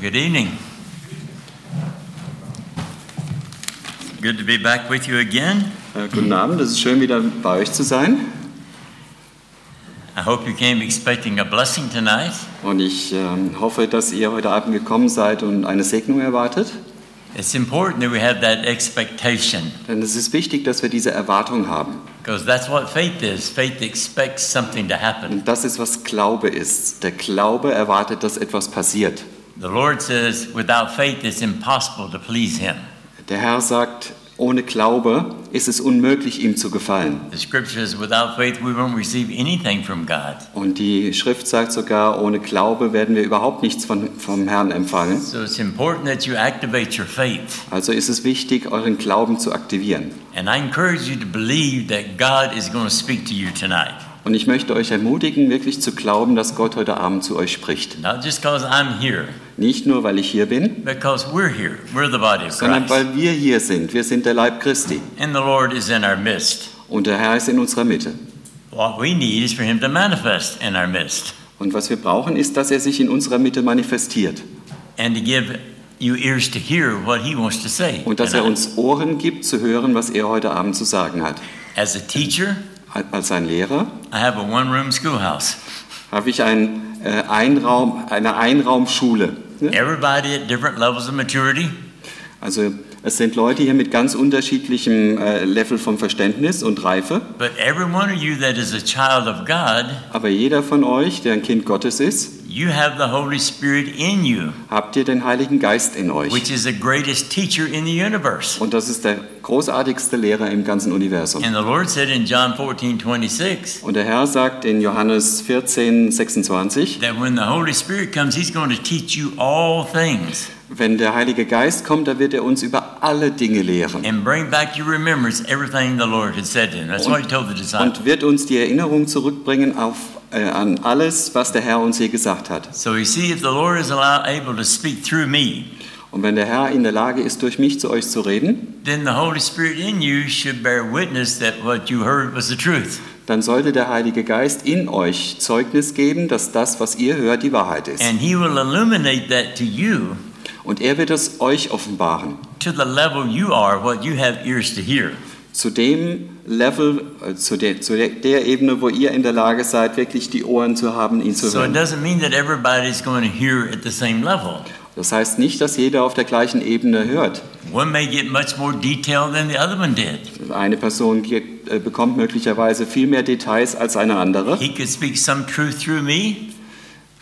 Good evening. Good to be back with you again. Äh, guten Abend, es ist schön wieder bei euch zu sein. I hope you came expecting a blessing tonight. Und ich ähm, hoffe, dass ihr heute Abend gekommen seid und eine Segnung erwartet. It's important that we have that expectation Denn es ist wichtig, dass wir diese Erwartung haben. because that's what faith is. Faith expects something to happen. Und das ist, was Glaube ist. Der Glaube erwartet, dass etwas passiert. The Lord says, without faith, it's impossible to please Him. Der Herr sagt, ohne Glaube ist es unmöglich, ihm zu gefallen. The scripture says, without faith, we won't receive anything from God. Und die Schrift sagt sogar, ohne Glaube werden wir überhaupt nichts von, vom Herrn empfangen. So it's important that you activate your faith. Also ist es wichtig, euren Glauben zu aktivieren. And I encourage you to believe that God is going to speak to you tonight. Und ich möchte euch ermutigen, wirklich zu glauben, dass Gott heute Abend zu euch spricht. Not just because I'm here, Nicht nur, weil ich hier bin, because we're here. We're the body of sondern weil wir hier sind. Wir sind der Leib Christi. And the Lord is in our midst. Und der Herr ist in unserer Mitte. What we need is for Him to manifest in our midst Und was wir brauchen, ist, dass er sich in unserer Mitte manifestiert. and to give you ears to hear what He wants to say. Und dass er uns Ohren gibt, zu hören, was er heute Abend zu sagen hat. As a teacher, Als ein Lehrer I have a one room schoolhouse. habe ich ein, äh, Einraum, eine Einraumschule. ne? Everybody at different levels of maturity. Also es sind Leute hier mit ganz unterschiedlichem äh, Level von Verständnis und Reife. But every one of you that is a child of God, Aber jeder von euch, der ein Kind Gottes ist, you have the Holy Spirit in you, habt ihr den Heiligen Geist in euch. which is the greatest teacher in the universe. Und das ist der großartigste Lehrer im ganzen Universum. And the Lord said in John 14 26 Und der Herr sagt in Johannes 14, 26, that when the Holy Spirit comes, He's going to teach you all things wenn der Heilige Geist kommt, da wird er uns über alle Dinge lehren and bring back your remembrance everything the Lord had said to Him. That's what He told the disciples. und wird uns die Erinnerung zurückbringen auf, äh, an alles, was der Herr uns hier gesagt hat. So you see, if the Lord is allow, able to speak through me, Und wenn der Herr in der Lage ist, durch mich zu euch zu reden, then the Holy Spirit in you should bear witness that what you heard was the truth. dann sollte der Heilige Geist in euch Zeugnis geben, dass das, was ihr hört, die Wahrheit ist. And He will illuminate that to you Und er wird es euch offenbaren. to the level you are, what you have ears to hear. Zu dem Level, äh, zu der, zu der, der Ebene, wo ihr in der Lage seid, wirklich die Ohren zu haben, ihn zu So it hören. doesn't mean that everybody's going to hear at the same level. Das heißt nicht, dass jeder auf der gleichen Ebene hört. One may get much more detail than the other one did. Eine Person äh, bekommt möglicherweise viel mehr Details als eine andere. He could speak some truth through me.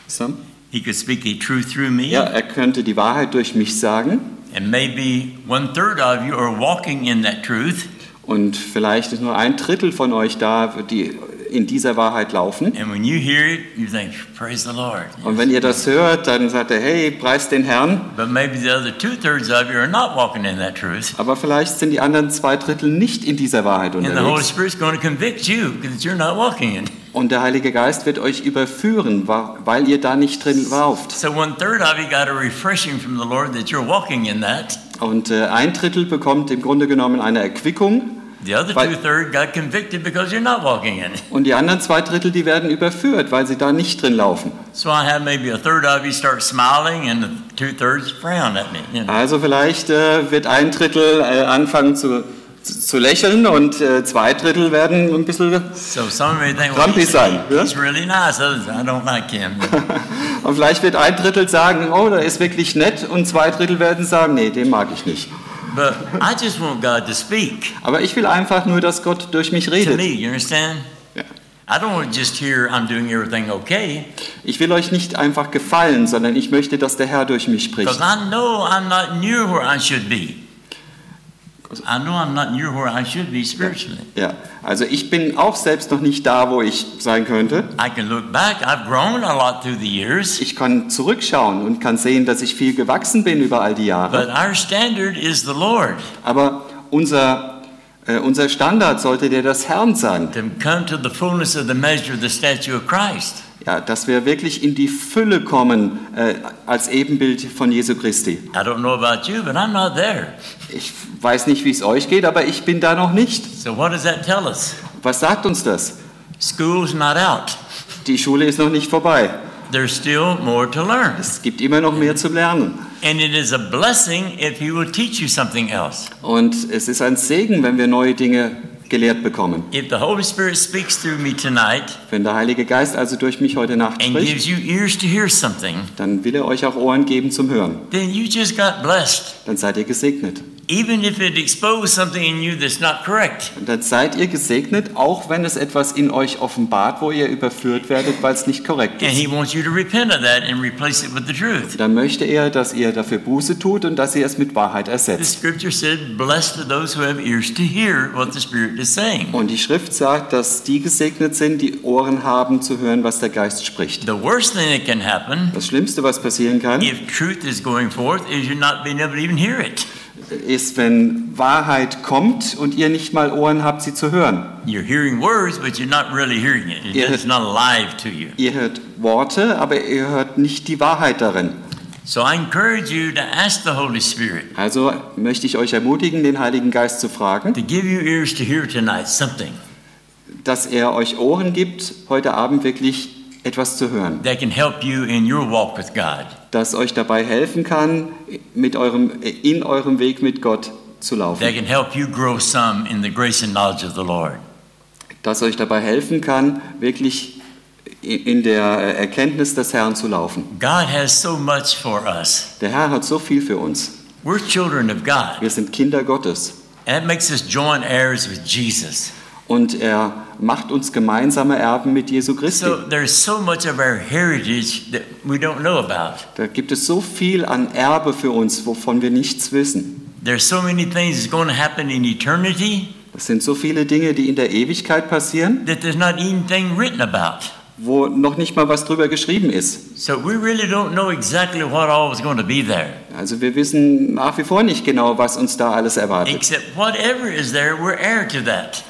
So. He could speak a truth through me. Ja, er könnte die Wahrheit durch mich sagen And maybe one third of you are walking in that truth. und vielleicht ist nur ein Drittel von euch da, die in dieser Wahrheit laufen. And when you hear it, you think, praise the Lord. Und wenn ihr das hört, dann sagt er, hey, preist den Herrn. But maybe the other two thirds of you are not walking in that truth. Aber vielleicht sind die anderen zwei Drittel nicht in dieser Wahrheit And the Holy unterwegs. Spirit's going to convict you because you're not walking in. Und der Heilige Geist wird euch überführen, weil ihr da nicht drin lauft. So one third of you got a refreshing from the Lord that you're walking in that. Und äh, ein Drittel bekommt im Grunde genommen eine Erquickung The other Weil- two third got convicted because you're not walking in it. und die anderen zwei Drittel, die werden überführt, weil sie da nicht drin laufen. So I have maybe a third of you start smiling and the two thirds frown at me. you know. Also vielleicht äh, wird ein Drittel äh, anfangen zu, zu, lächeln und äh, zwei Drittel werden ein bisschen... So Grumpy he's really nice. Others, I don't like him. Und vielleicht wird ein Drittel sagen, oh, der ist wirklich nett und zwei Drittel werden sagen, nee, den mag ich nicht. But I just want God to speak Aber ich will einfach nur, dass Gott durch mich redet. me. Ja. Hear okay Ich will euch nicht einfach gefallen, sondern ich möchte, dass der Herr durch mich because spricht. I know I'm not near where I should be. I know I'm not near where I should be spiritually. Ja, also ich bin auch selbst noch nicht da, wo ich sein könnte. I can look back. I've grown a lot through the years, Ich kann zurückschauen und kann sehen, dass ich viel gewachsen bin über all die Jahre. but our standard is the Lord. Aber unser, äh, unser Standard sollte der des Herrn sein. To come to the fullness of the measure of the statue of Christ. Ja, dass wir wirklich in die Fülle kommen äh, als Ebenbild von Jesu Christi. I don't know about you, but I'm not there. Ich weiß nicht, wie es euch geht, aber ich bin da noch nicht. So what does that tell us? Was sagt uns das? School's not out. Die Schule ist noch nicht vorbei. there's still more to learn. Es gibt immer noch mehr zu lernen. And it is a blessing if He will teach you something else. Und es ist ein Segen, wenn wir neue Dinge gelehrt bekommen. If the Holy Spirit speaks through me tonight Wenn der Heilige Geist also durch mich heute Nacht and spricht, gives you ears to hear something, dann will er euch auch Ohren geben zum Hören. then you just got blessed. Dann seid ihr gesegnet. Even if it exposed something in you that's not correct. Und dann seid ihr gesegnet, auch wenn es etwas in euch offenbart, wo ihr überführt werdet, weil es nicht korrekt And ist. He wants you to repent of that and replace it with the truth. Dann möchte er, dass ihr dafür Buße tut und dass ihr es mit Wahrheit The ersetzt. scripture said, Blessed are those who have ears to hear what the Spirit is saying. Und die Schrift sagt, dass die gesegnet sind, die Ohren haben zu hören, was der Geist spricht. The worst thing that can happen Das Schlimmste, was passieren kann, if truth is going forth is you're not being able to even hear it. Ist, wenn Wahrheit kommt und ihr nicht mal Ohren habt, sie zu hören. You're hearing words, but you're not really hearing it. It- Yeah. It's not alive to you. Ihr hört Worte, aber ihr hört nicht die Wahrheit darin. So I encourage you to ask the Holy Spirit Also möchte ich euch ermutigen, den Heiligen Geist zu fragen, to give you ears to hear tonight something dass er euch Ohren gibt, heute Abend wirklich etwas zu hören, that can help you in your walk with God. das euch dabei helfen kann, mit eurem, in eurem Weg mit Gott zu laufen, That can help you grow some in the grace and knowledge of the Lord. das euch dabei helfen kann, wirklich in der Erkenntnis des Herrn zu laufen. God has so much for us. Der Herr hat so viel für uns. We're children of God. Wir sind Kinder Gottes That makes us joint heirs with Jesus. Und er macht uns gemeinsame Erben mit Jesu Christi. So there's so much of our heritage that we don't know about. Da gibt es so viel an Erbe für uns, wovon wir nichts wissen. So many things that's going to happen in eternity Das sind so viele Dinge, die in der Ewigkeit passieren, that there's not anything written about. wo noch nicht mal was drüber geschrieben ist. So we really don't know exactly what all is going to be there. Also wir wissen nach wie vor nicht genau, was uns da alles erwartet. Except whatever is there, we're heir to that.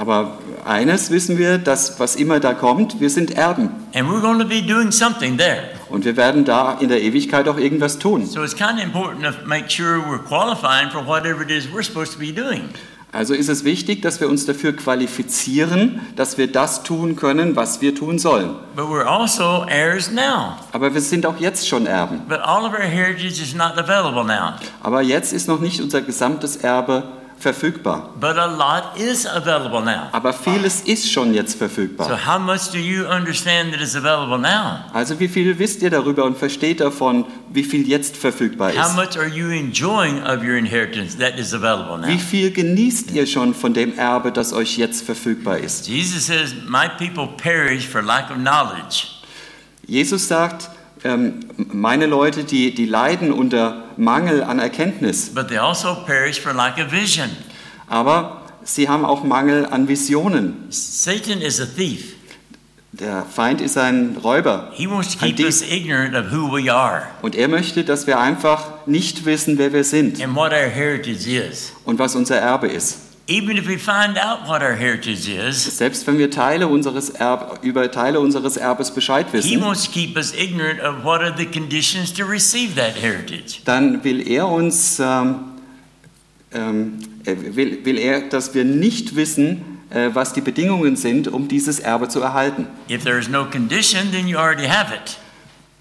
Aber eines wissen wir, dass was immer da kommt, wir sind Erben. And we're going to be doing something there. Und wir werden da in der Ewigkeit auch irgendwas tun. So it's kind of important to make sure we're qualifying for whatever it is we're supposed to be doing. Also ist es wichtig, dass wir uns dafür qualifizieren, dass wir das tun können, was wir tun sollen. But we're also heirs now. Aber wir sind auch jetzt schon Erben. But all of our heritage is not available now. Aber jetzt ist noch nicht unser gesamtes Erbe verfügbar. But a lot is available now. Aber vieles ist schon jetzt So verfügbar. how much do you understand that is available now? Also wie viel wisst ihr darüber und versteht davon, wie viel jetzt verfügbar How ist? much are you enjoying of your inheritance that is available now? Wie viel genießt ihr schon von dem Erbe, das euch jetzt verfügbar ist? Jesus says, My people perish for lack of knowledge. Jesus sagt, ähm, meine Leute, die, die leiden unter Mangel an Erkenntnis, But they also perish for lack of vision. aber sie haben auch Mangel an Visionen. Satan is a thief. Der Feind ist ein Räuber He wants to Ein keep Dieb. us ignorant of who we are und er möchte, dass wir einfach nicht wissen, wer wir sind and what our heritage is. und was unser Erbe ist. Even if we find out what our heritage is, Selbst wenn wir Teile unseres Erb, über Teile unseres Erbes Bescheid he wissen, wants to keep us ignorant of what are the conditions to receive that heritage. dann will er uns, ähm, ähm, er will, will er, dass wir nicht wissen, äh, was die Bedingungen sind, um dieses Erbe zu erhalten. If there is no condition, then you already have it.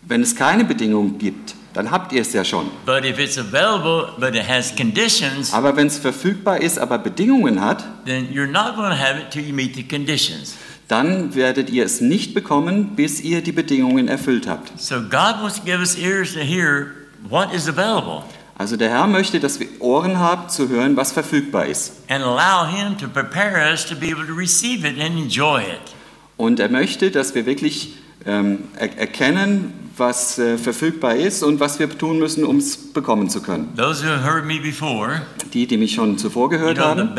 Wenn es keine Bedingungen gibt, dann habt ihr es ja schon. But if it's available, but it has conditions, Aber wenn es verfügbar ist, aber Bedingungen hat, then you're not going to have it till you meet the conditions. dann werdet ihr es nicht bekommen, bis ihr die Bedingungen erfüllt habt. So God wants to give us ears to hear what is available Also der Herr möchte, dass wir Ohren haben zu hören, was verfügbar ist. and allow Him to prepare us to be able to receive it and enjoy it. Und er möchte, dass wir wirklich ähm, er erkennen, was äh, verfügbar ist und was wir tun müssen, um es bekommen zu können. Those who have heard me before, Die, die mich schon zuvor you gehört know, the haben,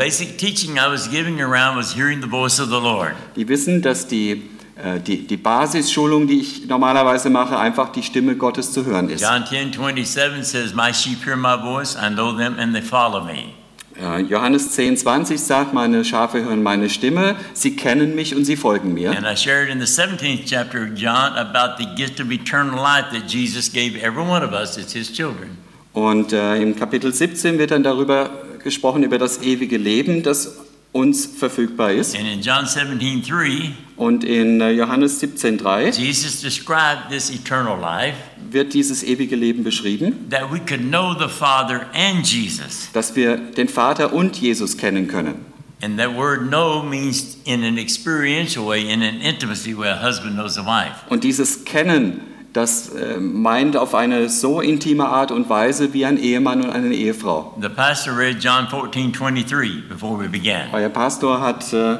die wissen, dass die, äh, die, die Basisschulung, die ich normalerweise mache, einfach die Stimme Gottes zu hören ist. John 10 27 says, My sheep hear my voice, I know them, and they follow me. Äh, Johannes 10, 20 sagt, meine Schafe hören meine Stimme, sie kennen mich und sie folgen mir. And I shared in the 17th chapter of John about the gift of eternal life that Jesus gave every one of us as his children. Und äh, im Kapitel 17 wird dann darüber gesprochen, über das ewige Leben, das uns verfügbar ist. And in John 17 3, Und in äh, Johannes 17,3 Jesus described this eternal life wird dieses ewige Leben beschrieben, that we could know the Father and Jesus. dass wir den Vater und Jesus kennen können. And that word know means in an experiential way, in an intimacy way, a husband knows a wife. Und dieses Kennen, das äh, meint auf eine so intime Art und Weise wie ein Ehemann und eine Ehefrau. The pastor read John 14 23 before we began. Euer Pastor hat äh,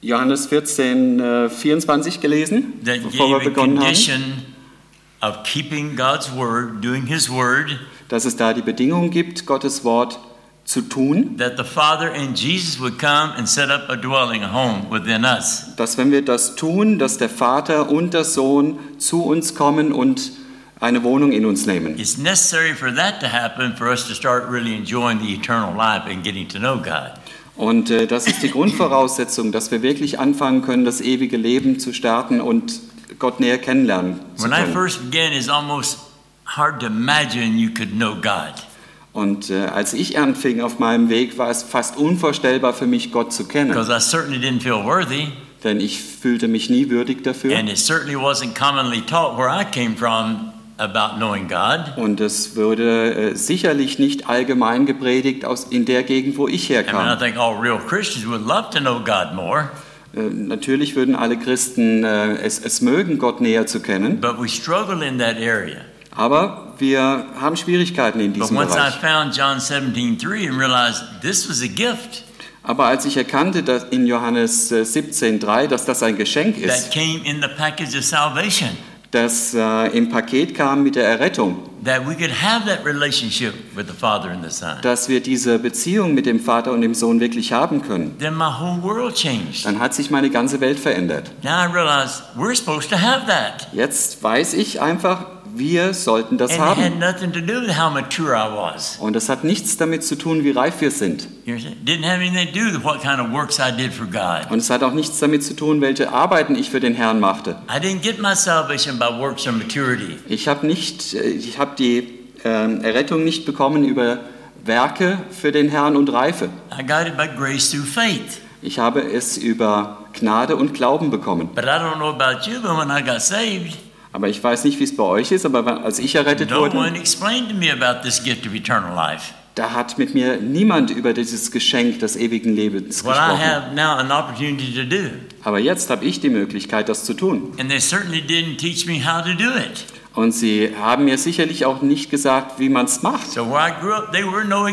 Johannes 14, äh, 24 gelesen, That bevor wir begonnen haben, of keeping God's word, doing his word, dass es da die Bedingung gibt, Gottes Wort zu tun, that the Father and Jesus would come and set up a dwelling, a home within us. dass wenn wir das tun, dass der Vater und der Sohn zu uns kommen und eine Wohnung in uns nehmen. It's necessary for that to happen for us to start really enjoying the eternal life and getting to know God. Und äh, das ist die Grundvoraussetzung, dass wir wirklich anfangen können, das ewige Leben zu starten und Gott näher kennenlernen zu When I können. first began, it's almost hard to imagine you could know God. Und äh, als ich anfing auf meinem Weg, war es fast unvorstellbar für mich, Gott zu kennen. Because I certainly didn't feel worthy, Denn ich fühlte mich nie würdig dafür. and it certainly wasn't commonly taught where I came from about knowing God. Und es wurde äh, sicherlich nicht allgemein gepredigt aus, in der Gegend, wo ich I mean, I herkam. think all real Christians would love to know God more, Äh, natürlich würden alle Christen äh, es, es mögen, Gott näher zu kennen. but we struggle in that area. Aber wir haben Schwierigkeiten in diesem Bereich. found John 17:3 and realized this was a gift Aber als ich erkannte dass in Johannes äh, 17,3, dass das ein Geschenk that ist, came in the package of salvation, das äh, im Paket kam mit der Errettung, dass wir diese Beziehung mit dem Vater und dem Sohn wirklich haben können, then my whole world changed. dann hat sich meine ganze Welt verändert. Now I realize we're supposed to have that. Jetzt weiß ich einfach, wir sollten das And it had haben. nothing to do with how mature I was. Und das hat nichts damit zu tun, wie reif wir sind. You know, it didn't have anything to do with what kind of works I did for God. Und es hat auch nichts damit zu tun, welche Arbeiten ich für den Herrn machte. I didn't get my salvation by works or maturity. Ich habe nicht, äh, ich habe die ähm, Errettung nicht bekommen über Werke für den Herrn und Reife. I got it by grace through faith. Ich habe es über Gnade und Glauben bekommen. But I don't know about you, but when I got saved, Aber ich weiß nicht, wie es bei euch ist, aber als ich errettet no wurde, one explained to me about this gift of eternal life. da hat mit mir niemand über dieses Geschenk des ewigen Lebens What I gesprochen. have now an opportunity to do. Aber jetzt habe ich die Möglichkeit, das zu tun. And they certainly didn't teach me how to do it. Und sie haben mir sicherlich auch nicht gesagt, wie man es macht. So I up, no.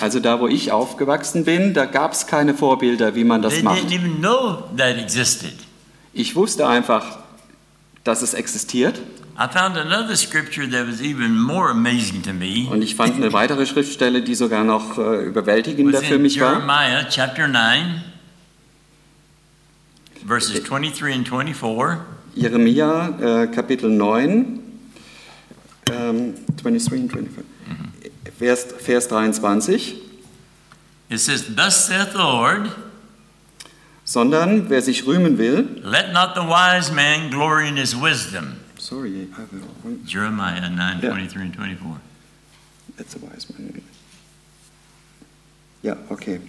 Also da, wo ich aufgewachsen bin, da gab es keine Vorbilder, wie man das They macht. Ich wusste einfach, dass es existiert. I found another scripture that was even more amazing to me. Und ich fand eine weitere Schriftstelle, die sogar noch äh, überwältigender für mich war. Jeremiah chapter 9, verses 23 and 24. Jeremia äh, Kapitel 9, ähm, 23 und 24. Vers, Vers 23. It says, Thus saith the Lord, Sondern wer sich rühmen will, let not the wise man glory in his wisdom. sorry, I have a, Jeremiah 9, Yeah. 23 and 24. That's a wise man. Ja, okay.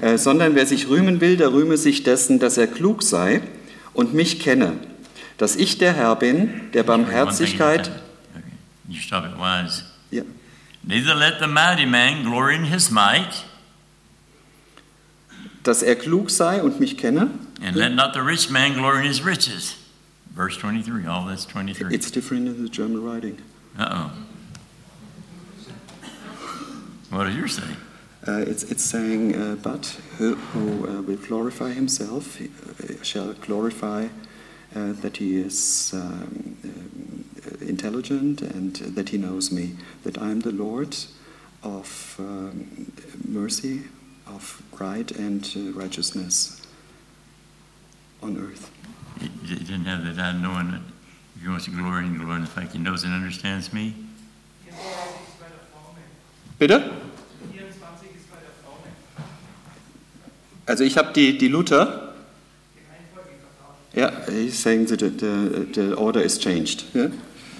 Äh, sondern wer sich rühmen will, der rühme sich dessen, dass er klug sei und mich kenne, dass ich der Herr bin, der Barmherzigkeit. Okay. You stop at wise. Ja, Neither let the mighty man glory in his might, dass er klug sei und mich kenne. and let not the rich man glory in his riches. Verse 23, all that's 23. It's different in the German writing. Uh oh. What does yours say? Uh, it's, it's saying, uh, but who, who uh, will glorify himself he, uh, shall glorify uh, that he is um, um, intelligent and that he knows me, that I am the Lord of um, mercy, of right and uh, righteousness on earth. It didn't have that I knowing that if he wants to glory and glory in the fact he knows and understands me. 24 ist bei der Frau nicht. Bitte? 24 ist bei der Frau nicht. Also ich habe die, die Luther. Vertauscht. Yeah, he's saying that the, the, the order is changed. Yeah?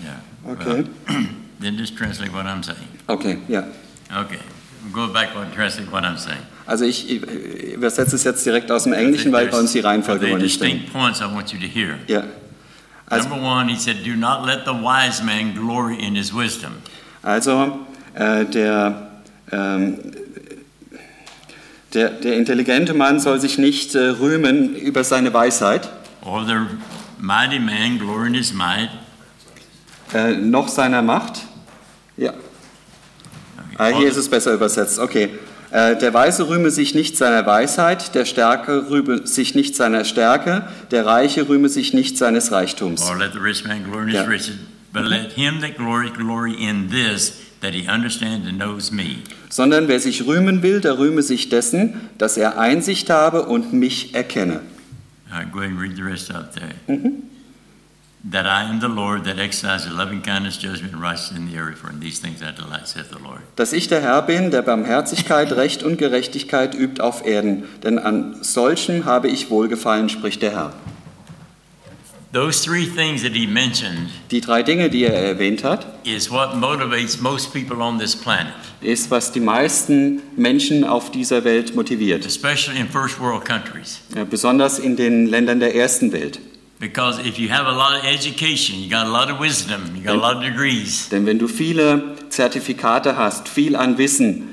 Yeah. Okay. Well, then just translate what I'm saying. Okay, yeah. Okay. Going back and translate what I'm saying. Also ich übersetze es jetzt direkt aus dem Englischen, weil bei uns die Reihenfolge nicht stimmt. points I want you to hear. Ja. Also, Number one, he said, Do not let the wise man glory in his wisdom. also äh, der, ähm, der, der intelligente Mann soll sich nicht äh, rühmen über seine Weisheit, Or the mighty man glory in his might. äh, noch seiner Macht. Ja, ah, hier ist es besser übersetzt. Okay. Äh, Der Weise rühme sich nicht seiner Weisheit, der Starke rühme sich nicht seiner Stärke, der Reiche rühme sich nicht seines Reichtums. Or let the rich man glory in his Yeah. riches. But let him that glory glory in this, that he understands and knows me. sondern wer sich rühmen will, der rühme sich dessen, dass er Einsicht habe und mich erkenne. All right, go ahead and read the rest up there. That I am the Lord that exercises loving kindness, judgment, and righteousness in the earth, for in these things I delight, saith the Lord. Dass ich der Herr bin, der Barmherzigkeit, Recht und Gerechtigkeit übt auf Erden, denn an solchen habe ich wohlgefallen, spricht der Herr. Those three things that he mentioned Die drei Dinge, die er erwähnt hat, is what motivates most people on this planet, ist, was die meisten Menschen auf dieser Welt motiviert, especially in first world countries. Besonders in den Ländern der ersten Welt. Because if you have a lot of education, you got a lot of wisdom, you got a lot of degrees, Denn wenn du viele Zertifikate hast, viel an Wissen,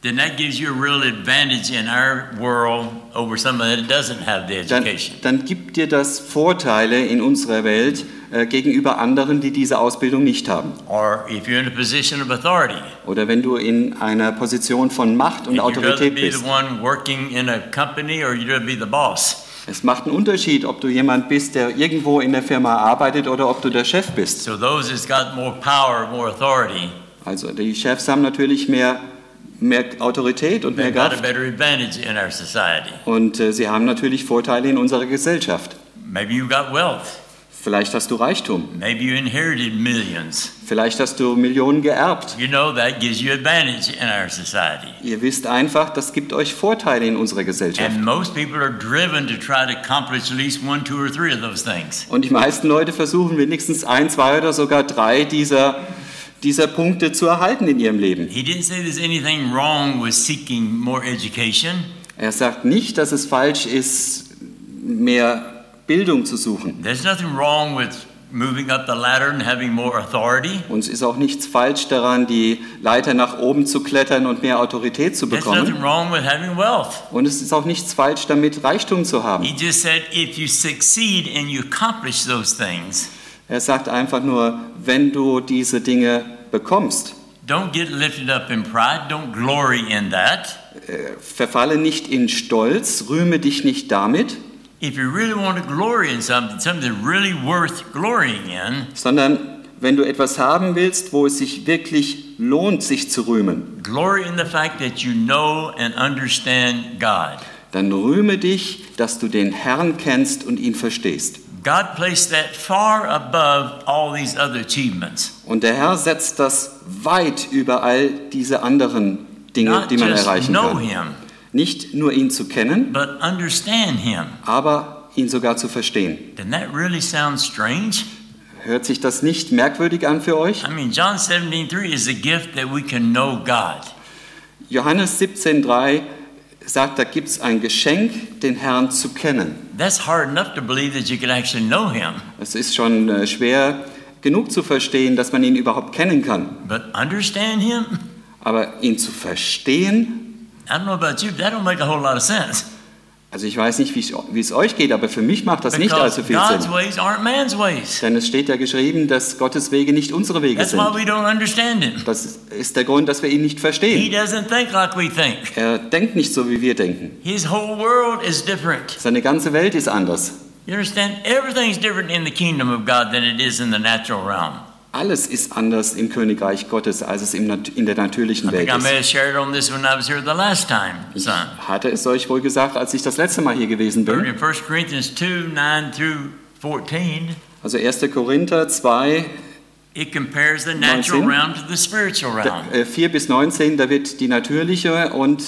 then that gives you a real advantage in our world over somebody that doesn't have the dann, education. dann gibt dir das Vorteile in unserer Welt äh, gegenüber anderen, die diese Ausbildung nicht haben. Or if you're in a position of authority, Oder wenn du in einer Position von Macht und if you'd rather Autorität be bist. the one working in a company or you'd rather be the boss. Es macht einen Unterschied, ob du jemand bist, der irgendwo in der Firma arbeitet oder ob du der Chef bist. So those that's got more power, more authority, Also die Chefs haben natürlich mehr, mehr Autorität und mehr Kraft. Und äh, sie haben natürlich Vorteile in unserer Gesellschaft. Maybe you got wealth. Vielleicht hast du Reichtum. Maybe you inherited millions. Vielleicht hast du Millionen geerbt. You know that gives you advantage in our society. Ihr wisst einfach, das gibt euch Vorteile in unserer Gesellschaft. And most people are driven to try to accomplish at least one, two, or three of those things. Und die meisten Leute versuchen wenigstens ein, zwei oder sogar drei dieser, dieser Punkte zu erhalten in ihrem Leben. He didn't say there's anything wrong with seeking more education. Er sagt nicht, dass es falsch ist, mehr Bildung zu suchen. There's nothing wrong with moving up the ladder and having more authority. Und es ist auch nichts falsch daran, die Leiter nach oben zu klettern und mehr Autorität zu There's nothing bekommen. wrong with having wealth. Und es ist auch nichts falsch damit, Reichtum zu haben. He just said if you succeed and you accomplish those things, Er sagt einfach nur, wenn du diese Dinge bekommst, don't get lifted up in pride, don't glory in that. äh, verfalle nicht in Stolz, rühme dich nicht damit, If you really want to glory in something, something really worth glorying in, sondern wenn du etwas haben willst, wo es sich wirklich lohnt, sich zu rühmen, glory in the fact that you know and understand God. dann rühme dich, dass du den Herrn kennst und ihn verstehst. God placed that far above all these other achievements. Und der Herr setzt das weit über all diese anderen Dinge, Not die man erreichen kann. Nicht nur ihn zu kennen, but understand Him. aber ihn sogar zu verstehen. That really sound strange? Hört sich das nicht merkwürdig an für euch? I mean, John 17:3 is a gift that we can know God. Johannes 17,3 sagt, da gibt es ein Geschenk, den Herrn zu kennen. That's hard enough to believe that you can actually know Him, Es ist schon äh, schwer genug zu verstehen, dass man ihn überhaupt kennen kann. but understand Him? Aber ihn zu verstehen, I don't know about you, but that don't make a whole lot of sense. also ich weiß nicht, wie es- euch geht, aber für mich macht das nicht Because allzu viel God's Sinn. ways aren't man's ways. Denn es steht ja geschrieben, dass Gottes Wege nicht unsere Wege That's sind. why we don't understand Him. Das ist der Grund, dass wir ihn nicht He verstehen. doesn't think like we think. Er denkt nicht so, wie wir denken. His whole world is different. Seine ganze Welt ist anders. You understand? Everything's different in the kingdom of God than it is in the natural realm. Alles ist anders im Königreich Gottes, als es in der natürlichen Welt ist. have shared on this when I was here the last time, son. Hatte es euch wohl gesagt, als ich das letzte Mal hier gewesen bin? in 1 Corinthians 2 9 through 14, Also 1. Korinther 2, it compares the natural 19. realm to the spiritual realm. äh, 4 bis 19, da wird die natürliche und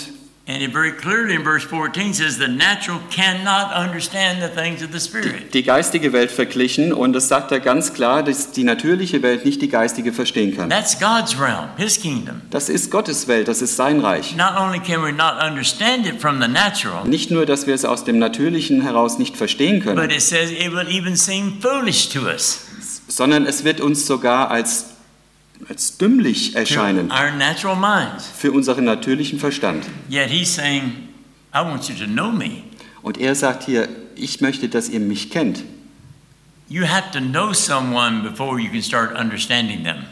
And it very clearly in verse 14 says the natural cannot understand the things of the Spirit. Die geistige Welt verglichen und es sagt da ganz klar, dass die natürliche Welt nicht die geistige verstehen kann. That's God's realm, His kingdom. Das ist Gottes Welt, das ist sein Reich. Not only can we not understand it from the natural, Nicht nur, dass wir es aus dem Natürlichen heraus nicht verstehen können, but it says it will even seem foolish to us, sondern es wird uns sogar als, als dümmlich erscheinen our natural minds. für unseren natürlichen Verstand. Yet He's saying, I want you to know me. Und er sagt hier, ich möchte, dass ihr mich kennt. You have to know someone before you can start understanding them.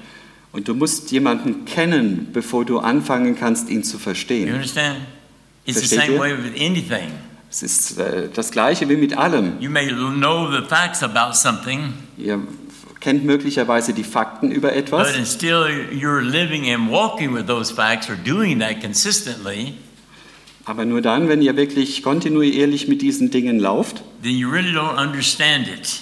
Und du musst jemanden kennen, bevor du anfangen kannst, ihn zu You verstehen. understand? It's the Versteht same ihr? way with anything. Es ist äh, das Gleiche wie mit allem. You may know the facts about something, Ihr kennt möglicherweise die Fakten über etwas, but still you're living and walking with those facts or doing that consistently, aber nur dann, wenn ihr wirklich kontinuierlich mit diesen Dingen lauft, then you really don't understand it.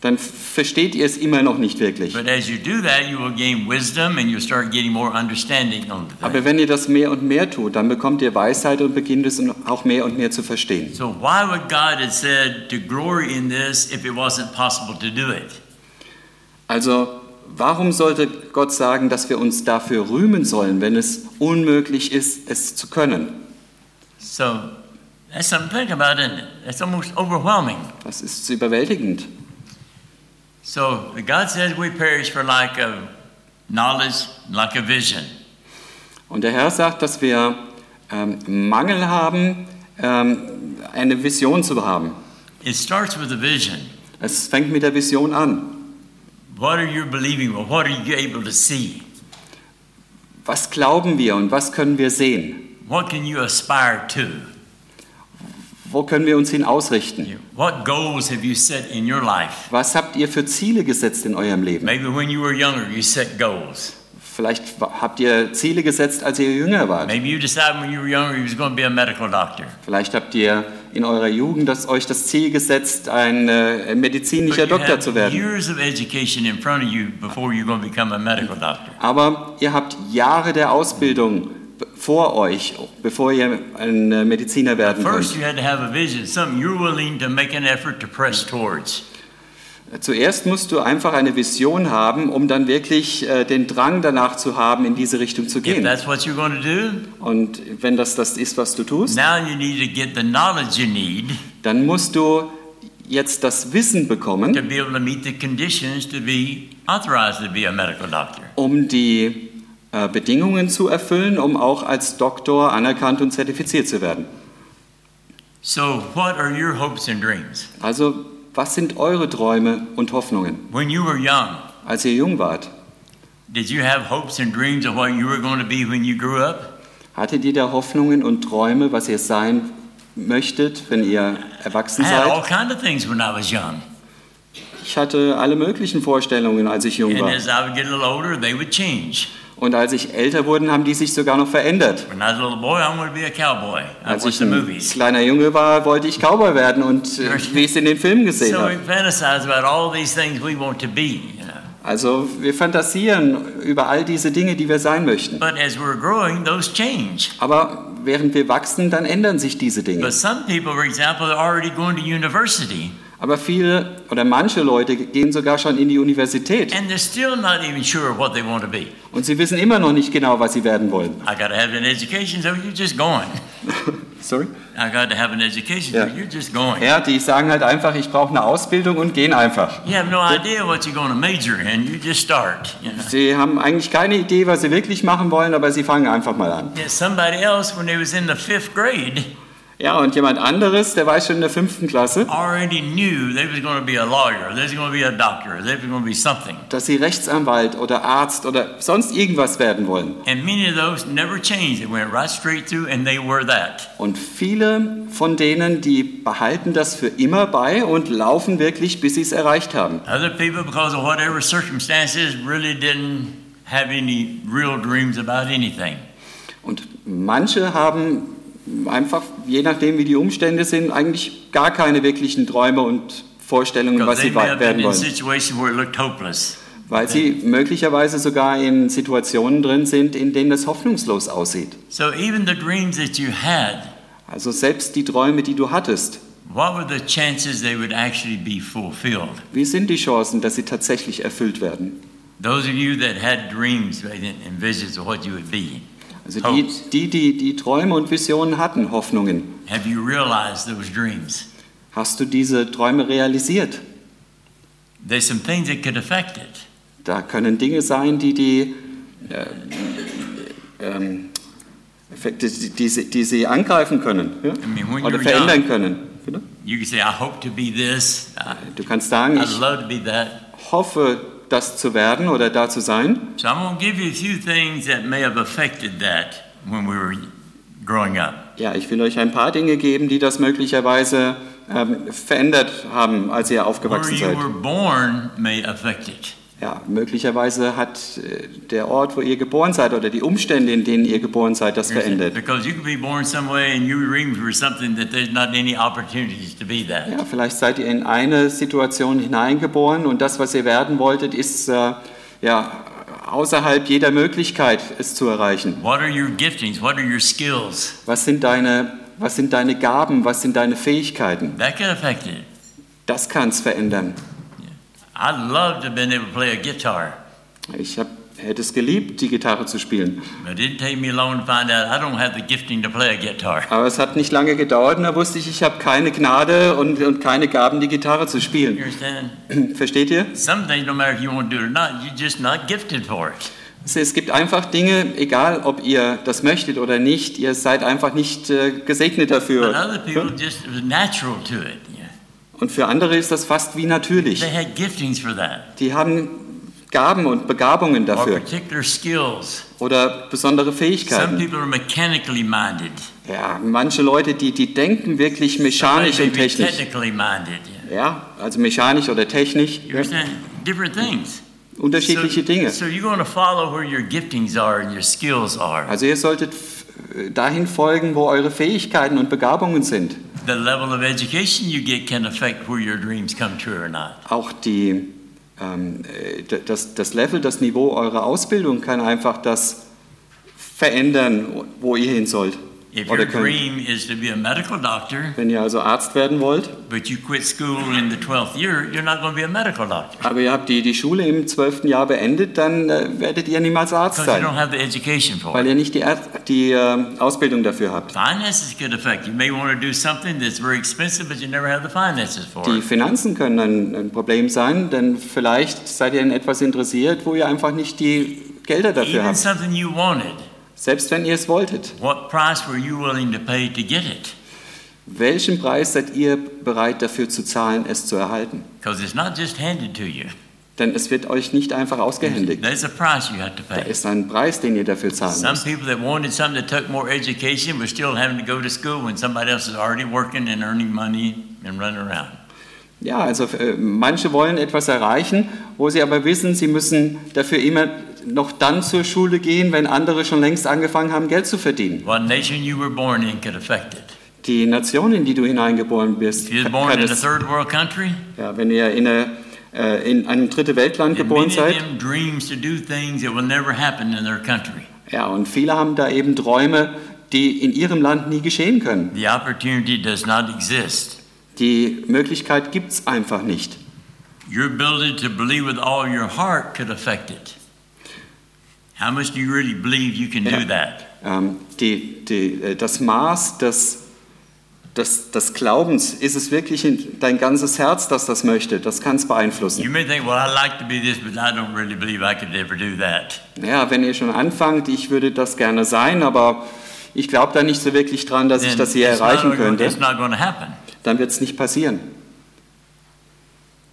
dann versteht ihr es immer noch nicht wirklich. But as you do that, you will gain wisdom and you'll start getting more understanding on the Aber wenn ihr das mehr und mehr tut, dann bekommt ihr Weisheit und beginnt es auch mehr und mehr zu verstehen. So why would God have said to glory in this if it wasn't possible to do it? Also, warum sollte Gott sagen, dass wir uns dafür rühmen sollen, wenn es unmöglich ist, es zu können? So that's something to think about, isn't it? That's almost overwhelming. Das ist überwältigend. So God says we perish for lack of knowledge, lack of vision. Und der Herr sagt, dass wir ähm, Mangel haben, ähm, eine Vision zu haben. It starts with a vision. Es fängt mit der Vision an. What are you believing? What are you able to see? Was glauben wir und was können wir sehen? What can you aspire to? Wo können wir uns hin ausrichten? What goals have you set in your life? Was habt ihr für Ziele gesetzt in eurem Leben? Maybe when you were younger, you set goals. Vielleicht habt ihr Ziele gesetzt, als ihr jünger wart. Maybe you decided when you were younger you was going to be a medical doctor. Vielleicht habt ihr in eurer Jugend das, euch das Ziel gesetzt, ein äh, medizinischer Doktor zu werden. years of education in front of you before you're going to become a medical doctor. Aber ihr habt Jahre der Ausbildung vor euch, bevor ihr ein äh, Mediziner werden First, könnt. you had to have a vision, something you're willing to make an effort to press towards. Zuerst musst du einfach eine Vision haben, um dann wirklich äh, den Drang danach zu haben, in diese Richtung zu gehen. that's what you're going to do, Und wenn das das ist, was du tust, now you need to get the knowledge you need dann musst du jetzt das Wissen to bekommen, um die äh, Bedingungen zu erfüllen, um auch als Doktor anerkannt und zertifiziert zu werden. So, what are your hopes and dreams? Also, was sind eure Träume und Hoffnungen? When you were young, Als ihr jung wart, did you have hopes and dreams of what you were going to be when you grew up? hattet ihr da Hoffnungen und Träume, was ihr sein möchtet, wenn ihr erwachsen I had all seid? kind of things when I was young. Ich hatte alle möglichen Vorstellungen, als ich jung And war. as I would get a little older, they would change. Und als ich älter wurde, haben die sich sogar noch verändert. Als ich ein kleiner Junge war, wollte ich Cowboy werden und äh, wie ich es in den Filmen gesehen habe. Also wir fantasieren über all diese Dinge, die wir sein möchten. Aber während wir wachsen, dann ändern sich diese Dinge. But some people, for example, are already going to university Aber viele oder manche Leute gehen sogar schon in die Universität and they're still not even sure what they want to be. und sie wissen immer noch nicht genau, was sie werden wollen. I got to have an education, so you're just going. Sorry? I got to have an education, Yeah. so you're just going. Ja, die sagen halt einfach, ich brauche eine Ausbildung und gehen einfach. You have no idea what you're going to major in. You just start. You know. Sie haben eigentlich keine Idee, was sie wirklich machen wollen, aber sie fangen einfach mal an. Yet somebody else, when they was in the fifth grade, Ja, und jemand anderes, der war schon in der fünften Klasse, already knew they was going to be a lawyer, they was going to be a doctor, they was going to be something. dass sie Rechtsanwalt oder Arzt oder sonst irgendwas werden wollen. And many of those never changed. They went right straight through, and they were that. Und viele von denen, die behalten das für immer bei und laufen wirklich, bis sie es erreicht haben. Other people, because of whatever circumstances, really didn't have any real dreams about anything. Und manche haben einfach, je nachdem wie die Umstände sind, eigentlich gar keine wirklichen Träume und Vorstellungen, was sie werden wollen. weil sie möglicherweise sogar in Situationen drin sind, in denen es hoffnungslos aussieht. So even the dreams that you had, Also selbst die Träume, die du hattest, wie sind die Chancen, dass sie tatsächlich erfüllt werden? Those of you that had dreams and visions of what you would be, Also die, Hopes. die, die, die Träume und Visionen hatten, Hoffnungen, have you realized those dreams? hast du diese Träume realisiert? There's some things that could affect it. Da können Dinge sein, die die äh, ähm, Effekte, die, die, sie- die sie angreifen können ja? I mean, oder verändern young, können. Bitte? you can say, I hope to be this. I, Du kannst sagen, I'd ich love to be that. hoffe, das zu werden oder da zu sein. So I'm going to give you a few things that may have affected that when we were growing up. Ja, ich will euch ein paar Dinge geben, die das möglicherweise ähm, verändert haben, als ihr Where aufgewachsen you seid. were born may affect it. Ja, möglicherweise hat äh, der Ort, wo ihr geboren seid oder die Umstände, in denen ihr geboren seid, das verändert. Ja, vielleicht seid ihr in eine Situation hineingeboren und das, was ihr werden wolltet, ist äh, ja, außerhalb jeder Möglichkeit, es zu erreichen. What are your giftings? What are your skills? Was sind deine, was sind deine Gaben? Was sind deine Fähigkeiten? Das kann es verändern. I'd love to have been able to play a guitar, Ich hab, hätte es geliebt, die Gitarre zu spielen. but it didn't take me long to find out I don't have the gifting to play a guitar. Aber es hat nicht lange gedauert und da wusste ich, ich habe keine Gnade und, und keine Gaben, die Gitarre zu You spielen. understand? Versteht ihr? Some things, no matter if you want to do it or not, you're just not gifted for it. Es gibt einfach Dinge, egal ob ihr das möchtet oder nicht, ihr seid einfach nicht äh, gesegnet But dafür. other people just it was natural to it. Und für andere ist das fast wie natürlich. They had giftings for that, Die haben Gaben und Begabungen or dafür oder besondere Some Fähigkeiten. people are mechanically minded. Ja, manche Leute, die, die denken wirklich mechanisch und technisch. technically minded. Yeah. Ja, also mechanisch oder technisch. Things. Unterschiedliche so, Dinge. So you're going to follow where your giftings are and your skills are. Also ihr solltet dahin folgen, wo eure Fähigkeiten und Begabungen sind. The level of education you get can affect where your dreams come true or not. Auch die, ähm, äh, das, das Level, das Niveau eurer Ausbildung kann einfach das verändern, wo ihr hin sollt. If your dream is to be a medical doctor, Wenn ihr also Arzt werden wollt, but you quit school in the 12th year, you're not going to be a medical doctor aber ihr habt die, die Schule im zwölften Jahr beendet, dann äh, werdet ihr niemals Arzt because you sein, don't have the education for weil it. ihr nicht die, die äh, Ausbildung dafür habt. Finances could affect you. May want to do something that's very expensive, but you never have the finances for Die it. Finanzen können ein, ein Problem sein, denn vielleicht seid ihr in etwas interessiert, wo ihr einfach nicht die Gelder dafür Even habt. something you wanted, Selbst wenn ihr es wolltet. what price were you willing to pay to get it? Welchen Preis seid ihr bereit dafür zu zahlen, es zu erhalten? Because it's not just handed to you. Denn es wird euch nicht einfach ausgehändigt. There's a price you have to Da pay. ist ein Preis, den ihr dafür zahlen Some müsst. people that wanted something that took more education were still having to go to school when somebody else is already working and earning money and running around. Ja, also äh, manche wollen etwas erreichen, wo sie aber wissen, sie müssen dafür immer noch dann zur Schule gehen, wenn andere schon längst angefangen haben, Geld zu verdienen. What nation you were born in could affect it. Die Nation, in die du hineingeboren bist, If born in a third world country, ja, wenn ihr in, eine, äh, in einem dritte Weltland and geboren seid, ja, und viele haben da eben Träume, die in ihrem Land nie geschehen können. The opportunity does not exist. Die Möglichkeit gibt es einfach nicht. Your ability to believe with all your heart could affect it. How much do you really believe you can do that? Ähm, die, die, äh, das Maß des, des, des Glaubens, ist es wirklich in dein ganzes Herz, das das möchte? Das kann es You beeinflussen. may think, well, I like to be this, but I don't really believe I could ever do that. Ja, wenn ihr schon anfangt, ich würde das gerne sein, aber ich glaube da nicht so wirklich dran, dass ich Then das hier not erreichen könnte, It's not going to happen. dann wird es nicht passieren.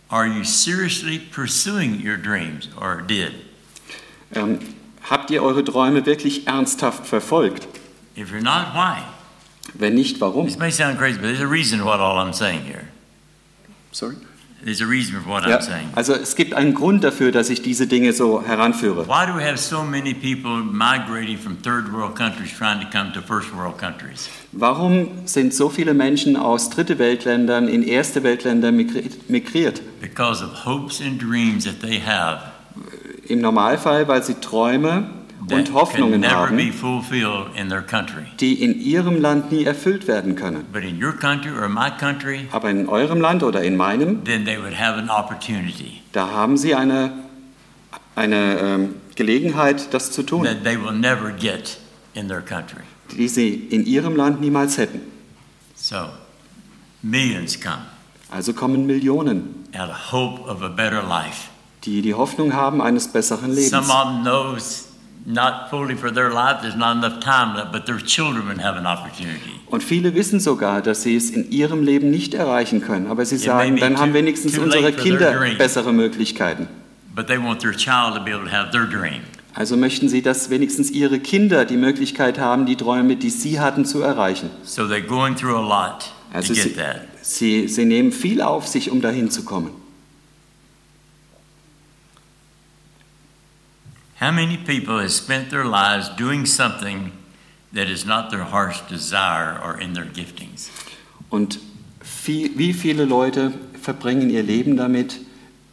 Are you seriously pursuing your dreams or did? Ähm, habt ihr eure Träume wirklich ernsthaft verfolgt? If you're not, why? Wenn nicht, warum? This may sound crazy, but there's a reason for what all I'm saying here. Sorry? There's a reason for what Ja, I'm saying. also es gibt einen Grund dafür, dass ich diese Dinge so heranführe. Why do we have so many people migrating from third world countries trying to come to first world countries? Warum sind so viele Menschen aus dritte Weltländern in erste Weltländer migri- migriert? Because of hopes and dreams that they have. Im Normalfall, weil sie Träume und Hoffnungen haben, die in ihrem Land nie erfüllt werden können. But in your country or my country, Aber in eurem Land oder in meinem, then they would have an opportunity da haben sie eine, eine ähm, Gelegenheit, das zu tun, that they will never get in their country. die sie in ihrem Land niemals hätten. So, millions come Also kommen Millionen, out of hope of a better life. Die die Hoffnung haben eines besseren Lebens. Some of them knows not fully for their life, there's not enough time left, but their children have an opportunity. Und viele wissen sogar, dass sie es in ihrem Leben nicht erreichen können. Aber sie sagen, dann haben wenigstens unsere Kinder bessere Möglichkeiten. But they want their child to be able to have their dream. Also möchten sie, dass wenigstens ihre Kinder die Möglichkeit haben, die Träume, die sie hatten, zu erreichen. So they're going through a lot to Also sie, that. sie, sie nehmen viel auf sich, um dahin zu kommen. How many people have spent their lives doing something that is not their heart's desire or in their giftings? Und wie, wie viele Leute verbringen ihr Leben damit,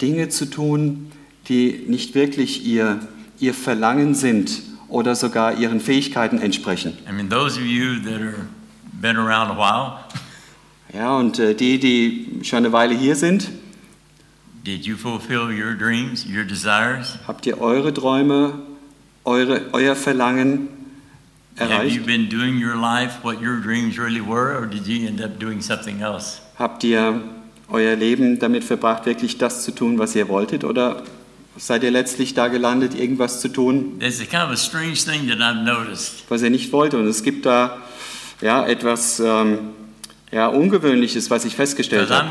Dinge zu tun, die nicht wirklich ihr, ihr Verlangen sind oder sogar ihren Fähigkeiten entsprechen. I mean, those of you that are been around a while, Ja, und äh, die, die schon eine Weile hier sind, did you fulfill your dreams, your desires? habt ihr eure Träume, eure, euer Verlangen Have you erreicht? been doing your life what your dreams really were, or did you end up doing something else? Habt ihr euer Leben damit verbracht, wirklich das zu tun, was ihr wolltet? Oder seid ihr letztlich da gelandet, irgendwas zu tun, It's a kind of a strange thing that I've noticed. was ihr nicht wollt? Und es gibt da ja, etwas ähm, ja, Ungewöhnliches, was ich festgestellt habe.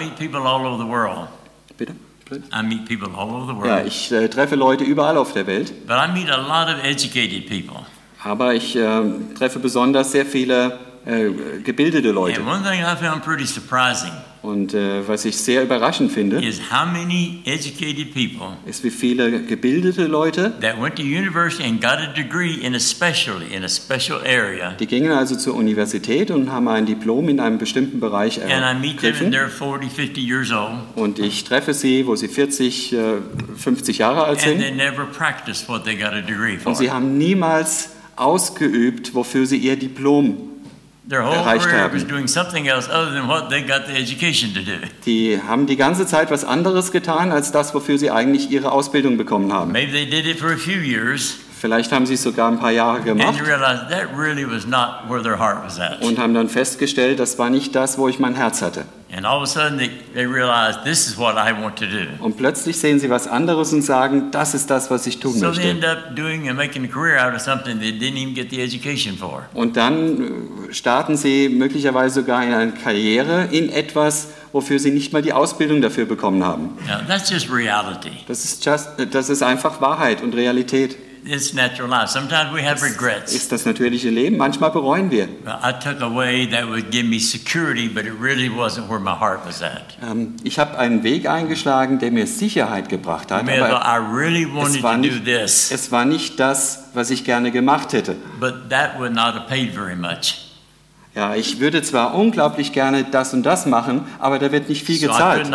Bitte? I meet people all over the world. Ja, ich äh, treffe Leute überall auf der Welt, But I meet a lot of educated people. aber ich äh, treffe besonders sehr viele äh, gebildete Leute. And one thing I found pretty surprising Und äh, was ich sehr überraschend finde, is how many educated people ist, wie viele gebildete Leute, that went to university and got a degree in a specialty, in a special area. die gingen also zur Universität und haben ein Diplom in einem bestimmten Bereich And I meet them ergriffen. and they're 40, 50 years old, Und ich treffe sie, wo sie 40, äh, 50 Jahre alt and they sind. never practiced what they got a degree for. Und sie haben niemals ausgeübt, wofür sie ihr Diplom. Their whole erreicht career haben. was doing something else other than what they got the education to do. Die haben die ganze Zeit was anderes getan, als das, wofür sie eigentlich ihre Ausbildung bekommen haben. Maybe they did it for a few years, Vielleicht haben sie es sogar ein paar Jahre gemacht really und haben dann festgestellt, das war nicht das, wo ich mein Herz hatte. They, they. Und plötzlich sehen sie was anderes und sagen, das ist das, was ich tun So möchte. Und dann äh, starten sie möglicherweise sogar in eine Karriere in etwas, wofür sie nicht mal die Ausbildung dafür bekommen haben. Now, that's just reality. Das ist, just, das ist einfach Wahrheit und Realität. It's natural life. Sometimes we have regrets. Ist das natürliche Leben. Manchmal bereuen wir. I took a way that would give me security, but it really wasn't where my heart was at. Ähm, Ich habe einen Weg eingeschlagen, der mir Sicherheit gebracht hat, aber I really wanted es war, to do nicht, this, es war nicht das, was ich gerne gemacht hätte. but that would not have paid very much. Ja, ich würde zwar unglaublich gerne das und das machen, aber da wird nicht viel gezahlt. Und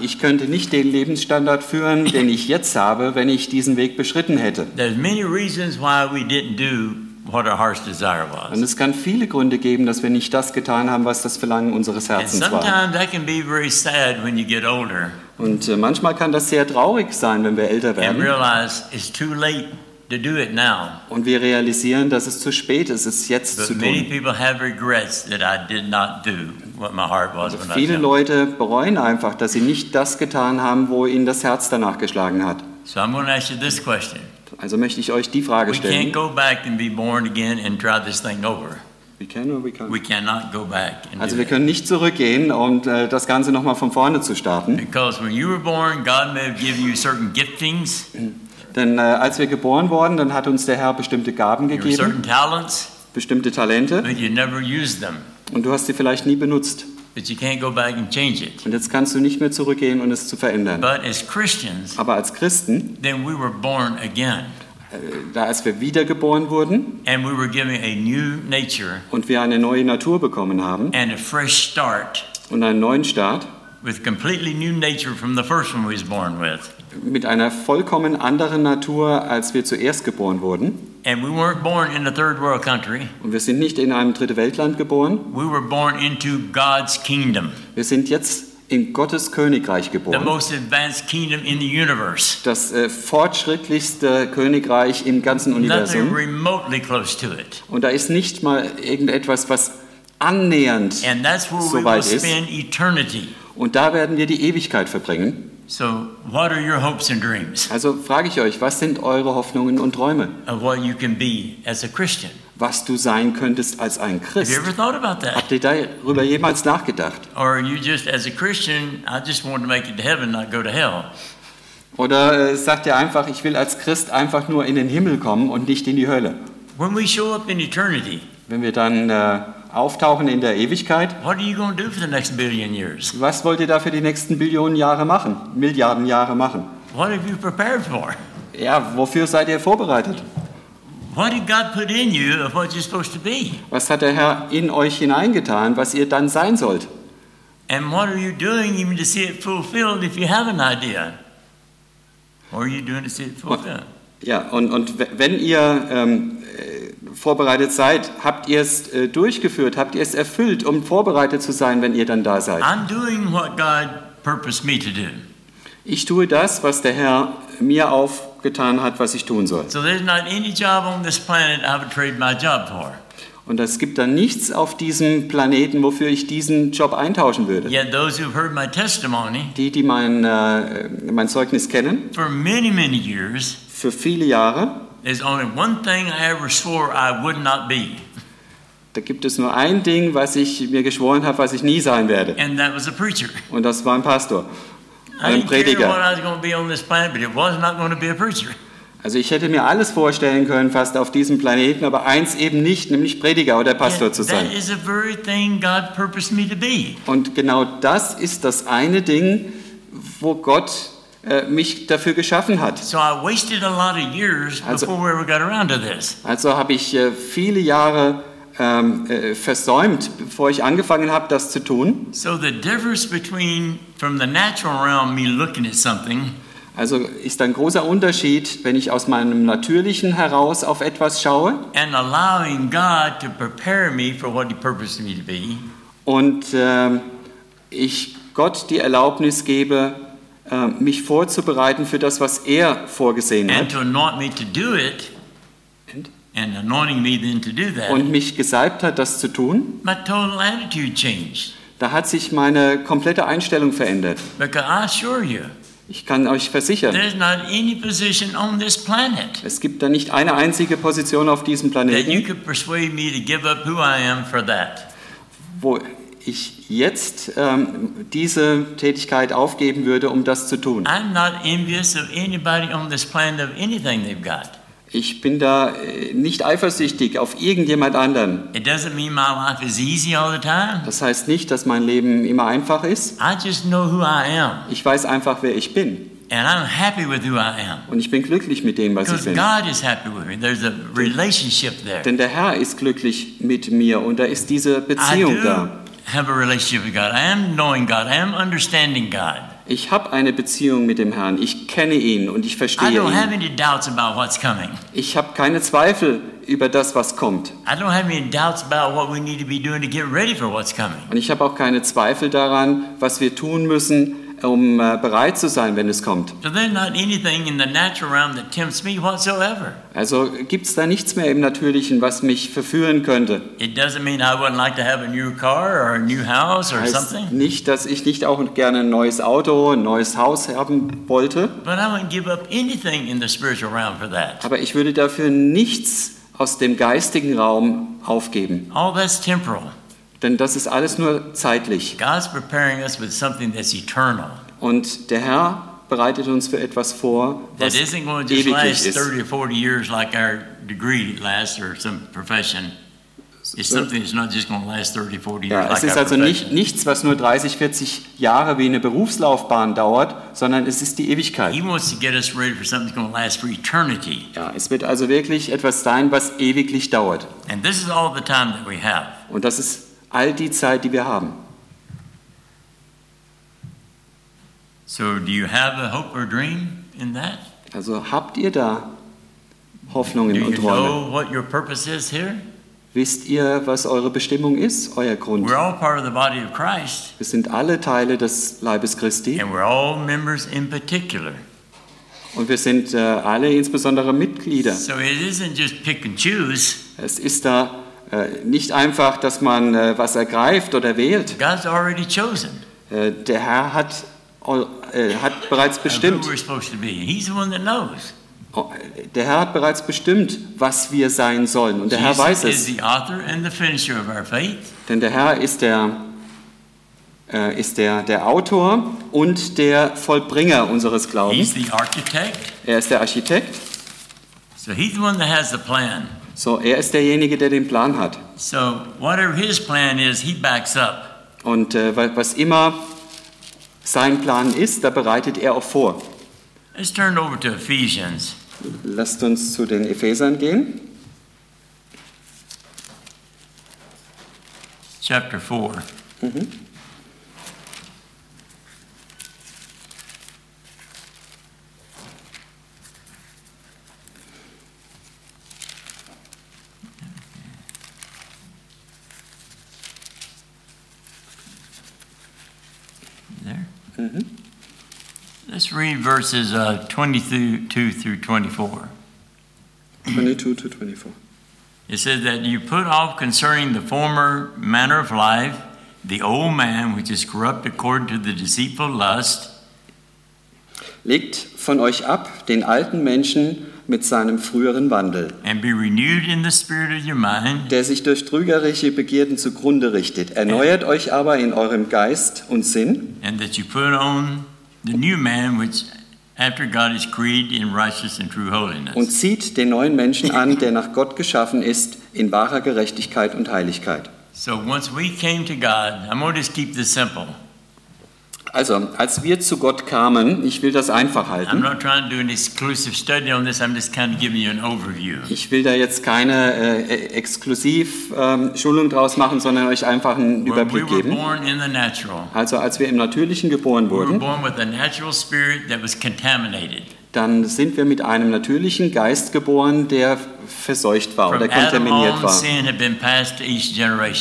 ich könnte nicht den Lebensstandard führen, den ich jetzt habe, wenn ich diesen Weg beschritten hätte. There's many reasons why we didn't do what our heart's desire Und es kann viele Gründe geben, dass wir nicht das getan haben, was das Verlangen unseres And Herzens war. sometimes that can be very sad when you get older Und äh, manchmal kann das sehr traurig sein, wenn wir älter and werden realize it's too late to do it now. und wir realisieren, dass es zu spät ist, es jetzt zu But many tun. people have regrets that I did not do what my heart was when I was Viele young. Leute bereuen einfach, dass sie nicht das getan haben, wo ihnen das Herz danach geschlagen hat. So I'm going to ask you this question. Also möchte ich euch die Frage We can't stellen. go back and be born again and try this thing over. We can or we can't? We cannot go back Also wir können nicht zurückgehen und äh, das Ganze nochmal von vorne zu starten. Because when you were born, God may have given you certain giftings, Denn äh, als wir geboren wurden, dann hat uns der Herr bestimmte Gaben gegeben, certain talents, bestimmte Talente but you never used them. und du hast sie vielleicht nie benutzt. But you can't go back and change it. Und jetzt kannst du nicht mehr zurückgehen und es zu verändern. But as Christians, Aber als Christen, then we were born again. äh, da als wir wiedergeboren wurden And we were given a new nature und wir eine neue Natur bekommen haben and a fresh start. und einen neuen Start, with completely new nature from the first one we was born with. Mit einer vollkommen anderen Natur, als wir zuerst geboren wurden. And we weren't born in a third world country. Und wir sind nicht in einem dritte Weltland geboren. We were born into God's kingdom, Wir sind jetzt in Gottes Königreich the geboren. most advanced kingdom in the universe. Das äh, fortschrittlichste Königreich im ganzen Nothing Universum. remotely close to it. Und da ist nicht mal irgendetwas, was annähernd so weit ist. spend eternity. Und da werden wir die Ewigkeit verbringen. So, what are your hopes and dreams Also frage ich euch, was sind eure Hoffnungen und Träume? of what you can be as a Christian? Was du sein könntest als ein Have Christ? you ever thought about that? Habt ihr darüber jemals nachgedacht? Or you just, as a Christian, I just want to make it to heaven, not go to hell? Oder äh, sagt ihr einfach, ich will als Christ einfach nur in den Himmel kommen und nicht in die Hölle? When we show up in eternity, Wenn wir dann äh, auftauchen in der Ewigkeit, what are you going to do for the next billion years? was wollt ihr da für die nächsten Billionen Jahre machen? Milliarden Jahre machen? What have you prepared for? Ja, wofür seid ihr vorbereitet? What did God put in you of what you're supposed to be? Was hat der Herr in euch hineingetan, was ihr dann sein sollt? And what are you doing even to see it fulfilled if you have an idea? What are you doing to see it fulfilled? Ja, und, und wenn ihr ähm, äh, vorbereitet seid, habt ihr es äh, durchgeführt, habt ihr es erfüllt, um vorbereitet zu sein, wenn ihr dann da seid. I'm doing what God purposed me to do. Ich tue das, was der Herr mir aufgetan hat, was ich tun soll. So there's not any job on this planet I would trade my job for. Und es gibt dann nichts auf diesem Planeten, wofür ich diesen Job eintauschen würde. Die, die mein, äh, mein Zeugnis kennen, for many, many years, für viele Jahre, there's only one thing I ever swore I would not be, da gibt es nur ein Ding, was ich mir geschworen habe, was ich nie sein werde. and that was a preacher. Und das war ein Pastor, I ein Prediger. I was going to be on this planet, but it was not going to be a preacher. Also ich hätte mir alles vorstellen können, fast auf diesem Planeten, aber eins eben nicht, nämlich Prediger oder Pastor zu sein. that is the very thing God purposed me to be. Und genau das ist das eine Ding, wo Gott mich dafür geschaffen hat. So I wasted a lot of years Also- before we ever got around to this. Also habe ich äh, viele Jahre ähm, äh, versäumt, bevor ich angefangen habe, das zu tun. So the difference between from the natural realm, me looking at something, Also ist ein großer Unterschied, wenn ich aus meinem Natürlichen heraus auf etwas schaue and allowing God to prepare me for what He purposed me to be, und ähm, ich Gott die Erlaubnis gebe, äh, mich vorzubereiten für das, was er vorgesehen and hat to anoint me to do it, And? and anointing me then to do that, und mich gesalbt hat, das zu tun. my total attitude changed. Da hat sich meine komplette Einstellung verändert. Ich kann euch versichern, there's not any position on this planet es gibt da nicht eine einzige Position auf diesem Planeten, wo ich jetzt ähm, diese Tätigkeit aufgeben würde, um das zu tun. I'm not envious of anybody on this planet of anything they've got. Ich bin da äh, nicht eifersüchtig auf irgendjemand anderen. It doesn't mean my life is easy all the time. Das heißt nicht, dass mein Leben immer einfach ist. I just know who I am, Ich weiß einfach, wer ich bin. and I'm happy with who I am. Und ich bin glücklich mit dem, was ich bin. God is happy with me. There's a relationship there. Denn der Herr ist glücklich mit mir und da ist diese Beziehung da. Have a relationship with God. I am knowing God. I am understanding God. Ich habe eine Beziehung mit dem Herrn. Ich kenne ihn und ich I verstehe don't have ihn. any doubts about what's coming. Ich habe keine Zweifel über das, was kommt. I don't have any doubts about what we need to be doing to get ready for what's coming. Und ich habe auch keine Zweifel daran, was wir tun müssen, um äh, bereit zu sein, wenn es kommt. Also gibt es da nichts mehr im Natürlichen, was mich verführen könnte. Heißt nicht, dass ich nicht auch gerne ein neues Auto, ein neues Haus haben wollte, aber ich würde dafür nichts aus dem geistigen Raum aufgeben. All that's temporal. Denn das ist alles nur zeitlich. God's preparing us with something that's eternal. Und der Herr bereitet uns für etwas vor, That was isn't going to just ewiglich last ist. 30 or 40 years like our degree lasts or some profession. It's something that's not just going to last 30, 40 years Ja, like es ist also nicht, nichts, was nur 30, 40 Jahre wie eine Berufslaufbahn dauert, sondern es ist die Ewigkeit. He wants to get us ready for something that's going to last for eternity. Ja, es wird also wirklich etwas sein, was ewiglich dauert. And this is all the time that we have. Und das ist all die Zeit, die wir haben. So, do you have a hope or dream in that? Also habt ihr da Hoffnungen Do und you Träume? know what your purpose is here? Wisst ihr, was eure Bestimmung ist, euer Grund? We're all part of the body of Christ, Wir sind alle Teile des Leibes Christi und wir sind äh, alle insbesondere Mitglieder. So it isn't just pick and choose. Es ist da nicht einfach, dass man äh, was ergreift oder wählt. God's already chosen Äh, der Herr hat, äh, hat bereits bestimmt. Oh, Der Herr hat bereits bestimmt, was wir sein sollen. Und der Herr weiß es. the author and the finisher of our faith. Denn der Herr ist der, äh, ist der, der Autor und der Vollbringer unseres He's Glaubens. Er ist der Architekt. So he's the one that has the plan. So, er ist derjenige, der den Plan hat. So whatever his plan is, he backs up. Und äh, wa- was immer sein Plan ist, da bereitet er auch vor. Let's turn over to Ephesians. Lasst uns zu den Ephesern gehen. chapter 4. There? Let's read verses uh, 22 through 24. 22 to 24. It says that you put off concerning the former manner of life the old man which is corrupt according to the deceitful lust, Legt von euch ab den alten Menschen mit seinem früheren Wandel, and be renewed in the spirit of your mind, der sich durch trügerische Begierden zugrunde richtet. Erneuert euch aber in eurem Geist und Sinn and that you put on the new man which after God is created in righteousness and true holiness. und zieht den neuen Menschen an, der nach Gott geschaffen ist, in wahrer Gerechtigkeit und Heiligkeit. So once we came to God, I'm going to just keep this simple. Also, als wir zu Gott kamen, ich will das einfach halten. Ich will da jetzt keine äh, Exklusiv-Schulung draus machen, sondern euch einfach einen Überblick geben. born in the natural, Also, als wir im Natürlichen geboren wurden, born with a natural spirit that was contaminated. dann sind wir mit einem natürlichen Geist geboren, der verseucht war oder kontaminiert on, war.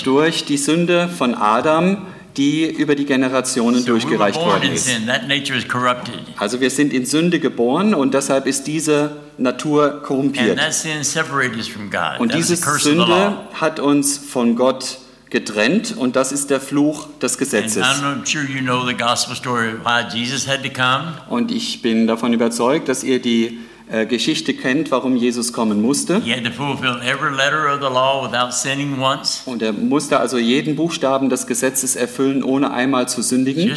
Durch die Sünde von Adam, die über die Generationen durchgereicht worden ist. Also wir sind in Sünde geboren und deshalb ist diese Natur korrumpiert. Und diese Sünde hat uns von Gott getrennt und das ist der Fluch des Gesetzes. Und ich bin davon überzeugt, dass ihr die Geschichte kennt, warum Jesus kommen musste. Und er musste also jeden Buchstaben des Gesetzes erfüllen, ohne einmal zu sündigen,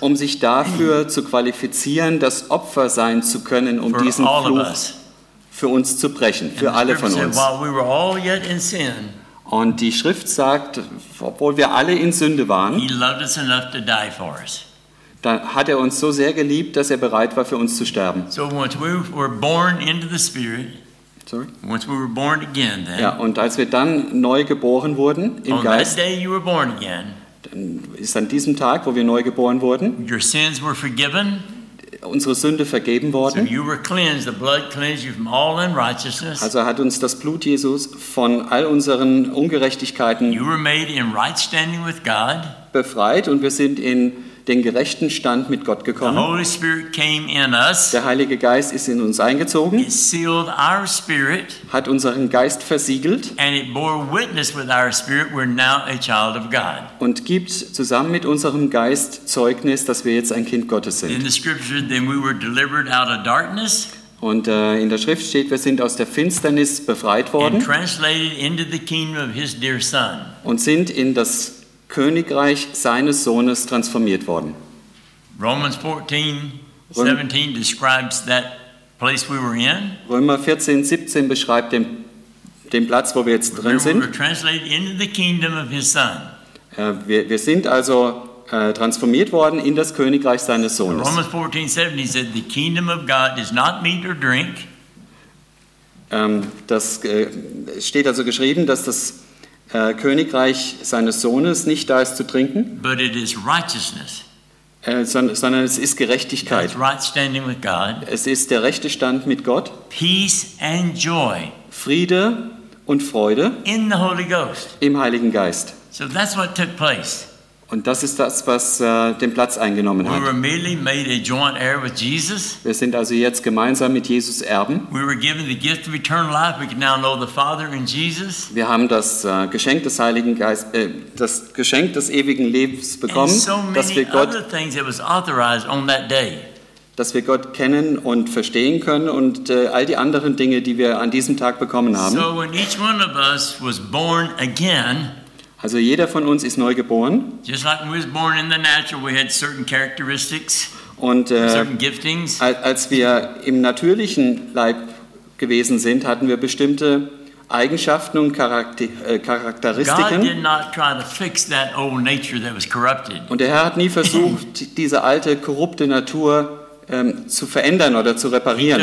um sich dafür zu qualifizieren, das Opfer sein zu können, um for diesen Fluch für uns zu brechen, für alle von uns. Und die Schrift sagt, obwohl wir alle in Sünde waren, He loved us enough to die for us. Da hat er uns so sehr geliebt, dass er bereit war, für uns zu sterben. So once we were born into the Spirit, Sorry? once we were born again, then Ja, und als wir dann neu geboren wurden im on that Geist, day you were born again, dann ist an diesem Tag, wo wir neu geboren wurden, your sins were forgiven, unsere Sünde vergeben so worden. you were cleansed. The blood cleansed you from all unrighteousness. Also hat uns das Blut Jesus von all unseren Ungerechtigkeiten You were made in right standing with God. befreit und wir sind in den gerechten Stand mit Gott The gekommen. Holy Spirit came in us. Der Heilige Geist ist in uns eingezogen, It sealed our spirit hat unseren Geist versiegelt and it bore witness with our spirit. We're now a child of God. und gibt zusammen mit unserem Geist Zeugnis, dass wir jetzt ein Kind Gottes In sind. the scripture, then we were delivered out of darkness Und äh, in der Schrift steht, wir sind aus der Finsternis befreit worden the und sind in das Königreich seines Sohnes transformiert worden. Romans 14, Röm- 17 describes that place we were in. Römer 14, 17 beschreibt den, den Platz, wo wir jetzt drin sind. Äh, wir, wir sind also äh, transformiert worden in das Königreich seines Sohnes. Romans 14, 17 said, The kingdom of God is not meat or drink, Ähm, das äh, steht also geschrieben, dass das äh, Königreich seines Sohnes nicht da ist zu trinken, but it is righteousness. äh, sondern, sondern es ist Gerechtigkeit. Right standing with God, Es ist der rechte Stand mit Gott, peace and joy Friede und Freude in the Holy Ghost. im Heiligen Geist. So that's what took place. Und das ist das, was äh, den Platz eingenommen We were hat. immediately made a joint heir with Jesus. Wir sind also jetzt gemeinsam mit Jesus Erben. We were given the gift of eternal life. We can now know the Father in Jesus. Wir haben das äh, Geschenk des Heiligen Geist, äh, das Geschenk des ewigen Lebens bekommen, so dass wir Gott other things that was authorized on that day. dass wir Gott kennen und verstehen können und äh, all die anderen Dinge, die wir an diesem Tag bekommen haben. So when each one of us was born again, Also jeder von uns ist neu geboren just like we was born in the natural, we had certain characteristics, und äh, certain giftings. al- als wir im natürlichen Leib gewesen sind, hatten wir bestimmte Eigenschaften und Charakter äh, Charakteristiken. Und der Herr hat nie versucht, diese alte, korrupte Natur ähm, zu verändern oder zu reparieren.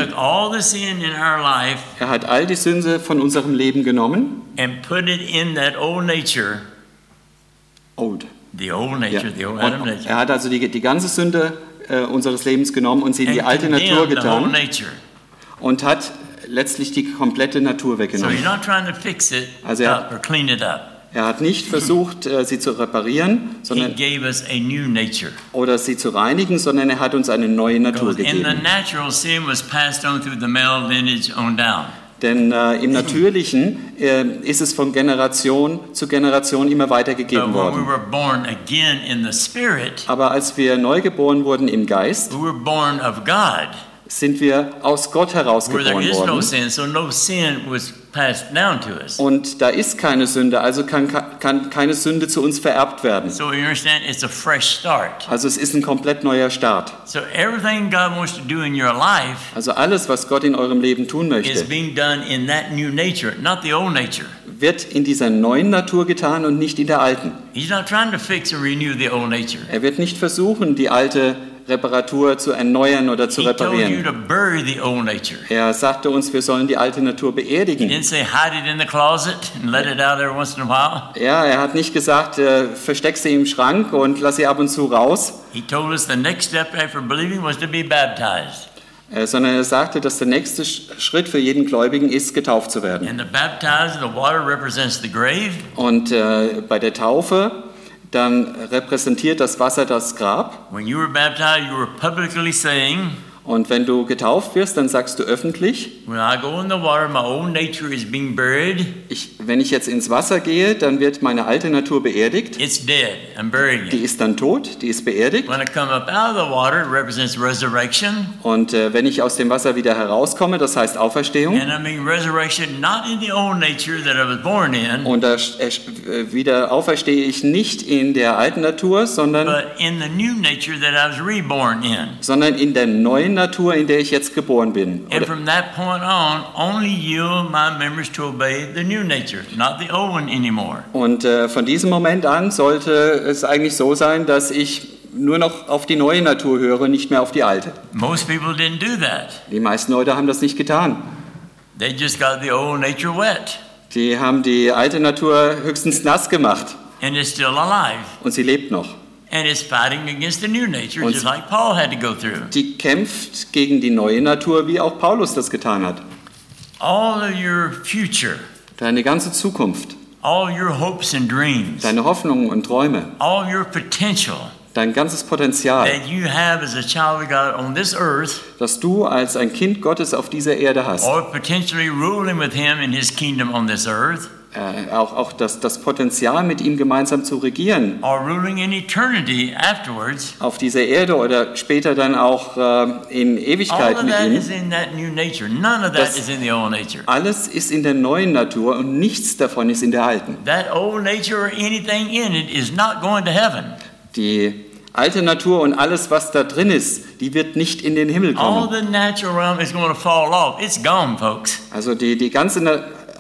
Er hat all die Sünde von unserem Leben genommen. and put it in that old nature, Old. the old Ja. nature, the old Adam nature, er hat also die, die ganze Sünde äh, unseres Lebens genommen und sie in die and alte Natur getan nature. und hat letztlich die komplette Natur So weggenommen. he's not trying to fix it Also er- up or clean it up. Er hat nicht versucht, äh, sie zu reparieren He sondern, gave us a new nature. oder sie zu reinigen, sondern er hat uns eine neue Natur gegeben. Denn äh, im Natürlichen äh, ist es von Generation zu Generation immer weitergegeben worden. Aber als wir neu geboren wurden im Geist, sind wir aus Gott heraus where there geboren is no worden. Und da ist keine Sünde, also kann, kann keine Sünde zu uns vererbt werden. So you understand, it's a fresh start. Also es ist ein komplett neuer Start. So everything God wants to do in your life Also alles, was Gott in eurem Leben tun möchte, being done in that new nature, not the old nature. wird in dieser neuen Natur getan und nicht in der alten. He's not trying to fix and renew the old nature. Er wird nicht versuchen, die alte Reparatur zu erneuern oder zu He told you reparieren. Er sagte uns, wir sollen die alte Natur beerdigen. Ja, er hat nicht gesagt, äh, versteck sie im Schrank und lass sie ab und zu raus, He told us the next step after believing was to be baptized. äh, sondern er sagte, dass der nächste Sch- Schritt für jeden Gläubigen ist, getauft zu werden. And the baptized, the water represents the grave, Und äh, bei der Taufe, dann repräsentiert das Wasser das Grab. When you were baptized, you were publicly saying, Und wenn du getauft wirst, dann sagst du öffentlich, When I go in the water, my old nature is being buried. ich, wenn ich jetzt ins Wasser gehe, dann wird meine alte Natur beerdigt. It's dead. I'm burying Die ist dann tot, die ist beerdigt. When I come up out of the water, it represents resurrection. Und äh, wenn ich aus dem Wasser wieder herauskomme, das heißt Auferstehung. And I mean resurrection not in the old nature that I was born in, Und da äh, äh, wieder auferstehe ich nicht in der alten Natur, sondern, but in the new nature that I was reborn in. sondern in der neuen Natur, in der ich jetzt geboren bin. And from that point on, only yield my members to obey the new nature, not the old one anymore. und äh, von diesem Moment an sollte es eigentlich so sein, dass ich nur noch auf die neue Natur höre, nicht mehr auf die alte. Most people didn't do that. Die meisten Leute haben das nicht getan. They just got the old nature wet, Die haben die alte Natur höchstens nass gemacht and it's still alive. und sie lebt noch. And it's fighting against the new nature, Und- just like Paul had to go through. Die kämpft gegen die neue Natur, wie auch Paulus das getan hat. All of your future, Deine ganze Zukunft, all your hopes and dreams, deine Hoffnungen und Träume, all your potential dein ganzes Potenzial, earth, das du als ein Kind Gottes auf dieser Erde hast. or potentially ruling with Him in His kingdom on this earth, Äh, auch auch das, das Potenzial, mit ihm gemeinsam zu regieren auf dieser Erde oder später dann auch äh, in Ewigkeit mit ihm. Das-. Alles ist in der neuen Natur und nichts davon ist in der alten. That old nature or anything in it is not going to heaven. Die alte Natur und alles, was da drin ist, die wird nicht in den Himmel All kommen. the natural realm is going to fall off. It's gone, folks. Also die, die ganze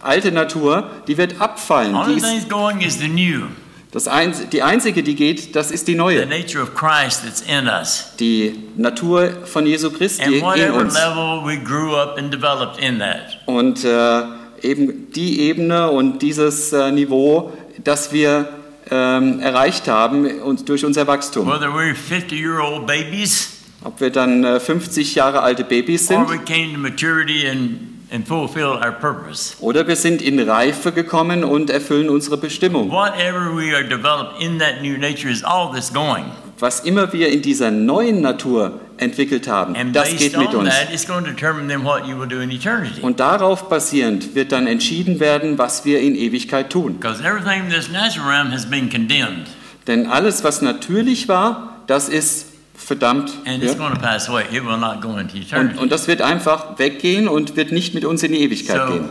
alte Natur, die wird abfallen. Die Only ist, thing's going is the new, das ein, die einzige, die geht, das ist die the neue. nature of Christ that's in us. Die Natur von Jesu Christi And in whatever uns. level we grew up and developed in that. Und äh, eben die Ebene und dieses äh, Niveau, das wir ähm, erreicht haben und durch unser Wachstum. Whether we're 50-year-old babies Ob wir dann äh, 50 Jahre alte Babys or sind we came to maturity and, and fulfilled our purpose. oder wir sind in Reife gekommen und erfüllen unsere Bestimmung. Whatever we are developed in that new nature is all that's going. Was immer wir in dieser neuen Natur entwickelt haben, And das based geht mit on uns. that, it's going to determine then what you will do in eternity. Und darauf basierend wird dann entschieden werden, was wir in Ewigkeit tun. Because everything in this natural realm has been condemned Denn alles, was natürlich war, das ist verdammt. Ja? Und, und das wird einfach weggehen und wird nicht mit uns in die Ewigkeit gehen.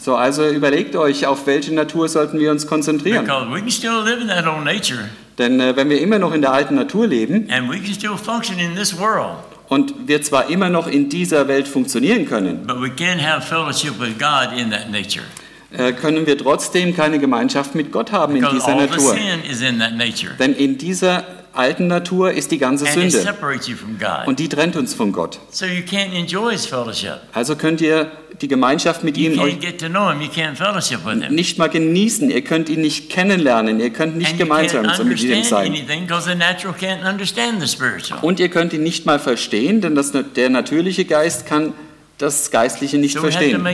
So, also überlegt euch, auf welche Natur sollten wir uns konzentrieren. Because we can still live in that old nature Denn äh, wenn wir immer noch in der alten Natur leben and we can still function in this world, und wir zwar immer noch in dieser Welt funktionieren können, but we can't have fellowship with God in that nature. äh, können wir trotzdem keine Gemeinschaft mit Gott haben in Because dieser Natur. in. Denn in dieser alten Natur ist die ganze Sünde. und die trennt uns von Gott. Also könnt ihr die Gemeinschaft mit ihm nicht mal genießen, ihr könnt ihn nicht kennenlernen, ihr könnt nicht gemeinsam mit ihm sein. Und ihr könnt ihn nicht mal verstehen, denn das, der natürliche Geist kann das Geistliche nicht So verstehen.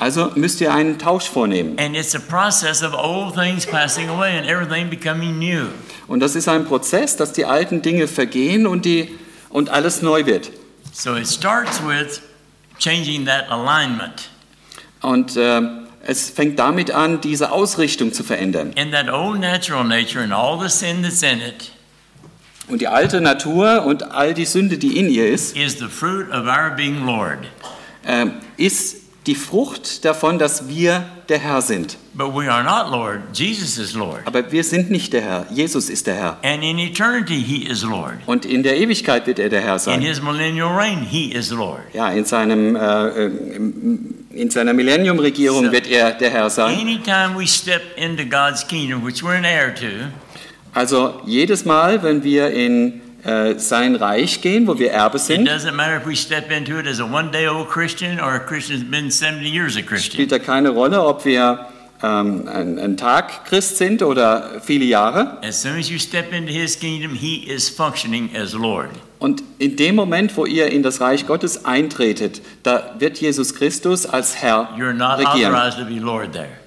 Also müsst ihr einen Tausch vornehmen. Und das ist ein Prozess, dass die alten Dinge vergehen und, die, und alles neu wird. So it starts with changing that alignment. Und äh, es fängt damit an, diese Ausrichtung zu verändern. In that old natural nature and all the sin that's in it Und die alte Natur und all die Sünde, die in ihr ist, is the fruit of our being Lord. äh, ist die Frucht davon, dass wir der Herr sind. But we are not Lord. Jesus is Lord. Aber wir sind nicht der Herr. Jesus ist der Herr. And in eternity, He is Lord. Und in der Ewigkeit wird er der Herr In sein. His millennial reign, He is Lord. Ja, in, seinem, äh, äh, in seiner Millennium-Regierung So- wird er der Herr sein. Anytime we step into God's kingdom, which we're an heir to, Also jedes Mal, wenn wir in äh, sein Reich gehen, wo wir Erbe sind, doesn't matter if we step into it as a one day old Christian or a Christian who's been 70 years a Christian. spielt da keine Rolle, ob wir ähm, ein, ein Tag Christ sind oder viele Jahre. As soon as you step into His kingdom, He is functioning as Lord. Und in dem Moment, wo ihr in das Reich Gottes eintretet, da wird Jesus Christus als Herr You're not regieren.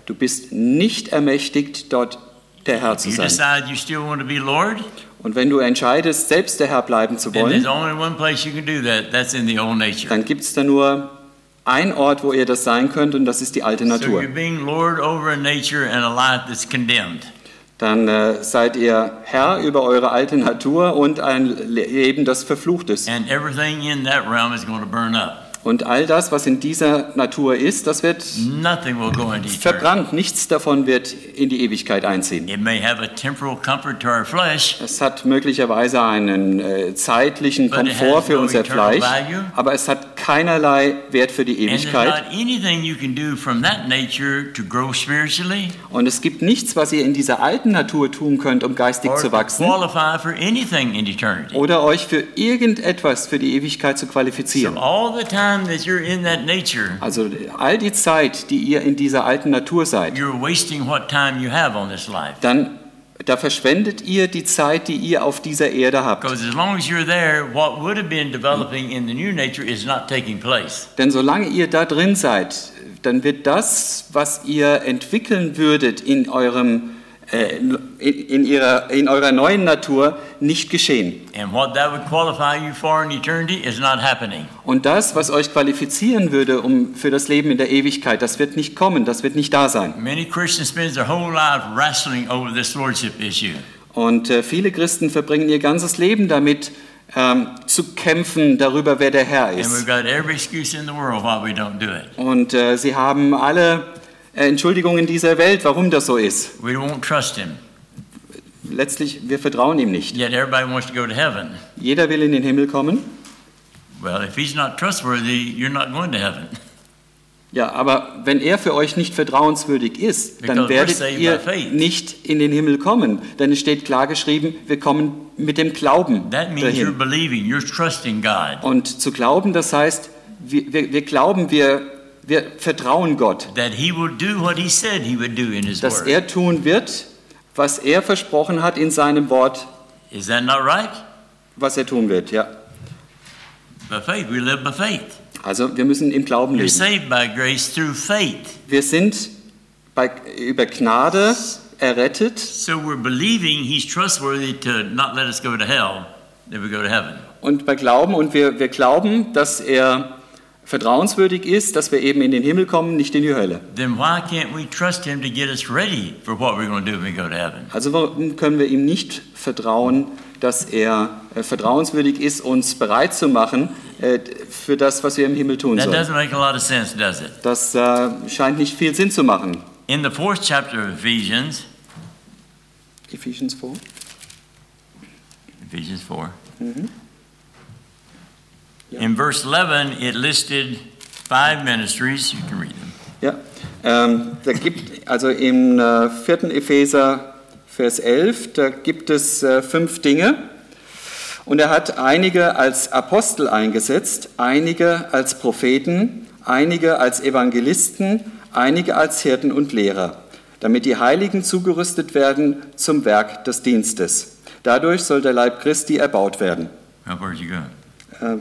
Du bist nicht ermächtigt, dort der Herr zu sein. Und wenn du entscheidest, selbst der Herr bleiben zu wollen, only one place you can do that. That's in the old nature. dann gibt es da nur einen Ort, wo ihr das sein könnt, und das ist die alte Natur. Dann äh, seid ihr Herr über eure alte Natur und ein Leben, das verflucht ist. And everything in that realm is going to burn up. Und all das, was in dieser Natur ist, das wird verbrannt. Nichts davon wird in die Ewigkeit einziehen. It may have a temporal comfort to our flesh, Es hat möglicherweise einen äh, zeitlichen Komfort für no unser Fleisch, value. aber es hat keinerlei Wert für die Ewigkeit. Und es gibt nichts, was ihr in dieser alten Natur tun könnt, um geistig zu wachsen oder euch für irgendetwas für die Ewigkeit zu So qualifizieren. the time that you're in that nature, Also all die Zeit, die ihr in dieser alten Natur seid, you're wasting what time you have on this life. dann da verschwendet ihr die Zeit, die ihr auf dieser Erde habt. Because as long as you're there, what would have been developing in the new nature is not taking place. Denn solange ihr da drin seid, dann wird das, was ihr entwickeln würdet in eurem äh, in, in, ihrer, in eurer neuen Natur, nicht geschehen. And what that would qualify you for in eternity is not happening. Und das, was euch qualifizieren würde um, für das Leben in der Ewigkeit, das wird nicht kommen, das wird nicht da sein. Many Christians spend their whole life wrestling over this lordship issue. Und äh, viele Christen verbringen ihr ganzes Leben damit, ähm, zu kämpfen darüber, wer der Herr ist. Und äh, sie haben alle äh, Entschuldigungen dieser Welt, warum das so ist. We won't trust him. Letztlich, wir vertrauen ihm nicht. Yet everybody wants to go to heaven. Jeder will in den Himmel kommen. Well, if he's not trustworthy, you're not going to heaven. Ja, aber wenn er für euch nicht vertrauenswürdig ist, dann Because werdet ihr nicht in den Himmel kommen. Denn es steht klar geschrieben, wir kommen mit dem Glauben That means you're dahin. believing, you're trusting God. Und zu glauben, das heißt, wir, wir, wir glauben, wir wir vertrauen Gott, that He will do what He said He would do in His dass er tun wird, was er versprochen hat in seinem Wort, Is that not right? was er tun wird. Ja. By faith, we live by faith. Also wir müssen im Glauben leben. saved by grace through faith. Wir sind bei, über Gnade errettet So we're believing He's trustworthy to not let us go to hell, that we go to heaven. und bei Glauben und wir, wir glauben, dass er vertrauenswürdig ist, dass wir eben in den Himmel kommen, nicht in die Hölle. Then why can't we trust Him to get us ready for what we're going to do when we go to heaven? Also warum können wir ihm nicht vertrauen, dass er äh, vertrauenswürdig ist, uns bereit zu machen äh, für das, was wir im Himmel tun That sollen? doesn't make a lot of sense, does it? Das äh, scheint nicht viel Sinn zu machen. In the fourth chapter of Ephesians, Ephesians 4. Ephesians 4, in verse 11, it listed five ministries. You can read them. Ja, ähm, da gibt, also im äh, 4. Epheser, Vers 11, da gibt es äh, fünf Dinge. Und er hat einige als Apostel eingesetzt, einige als Propheten, einige als Evangelisten, einige als Hirten und Lehrer, damit die Heiligen zugerüstet werden zum Werk des Dienstes. Dadurch soll der Leib Christi erbaut werden. Now, where'd you go? Äh,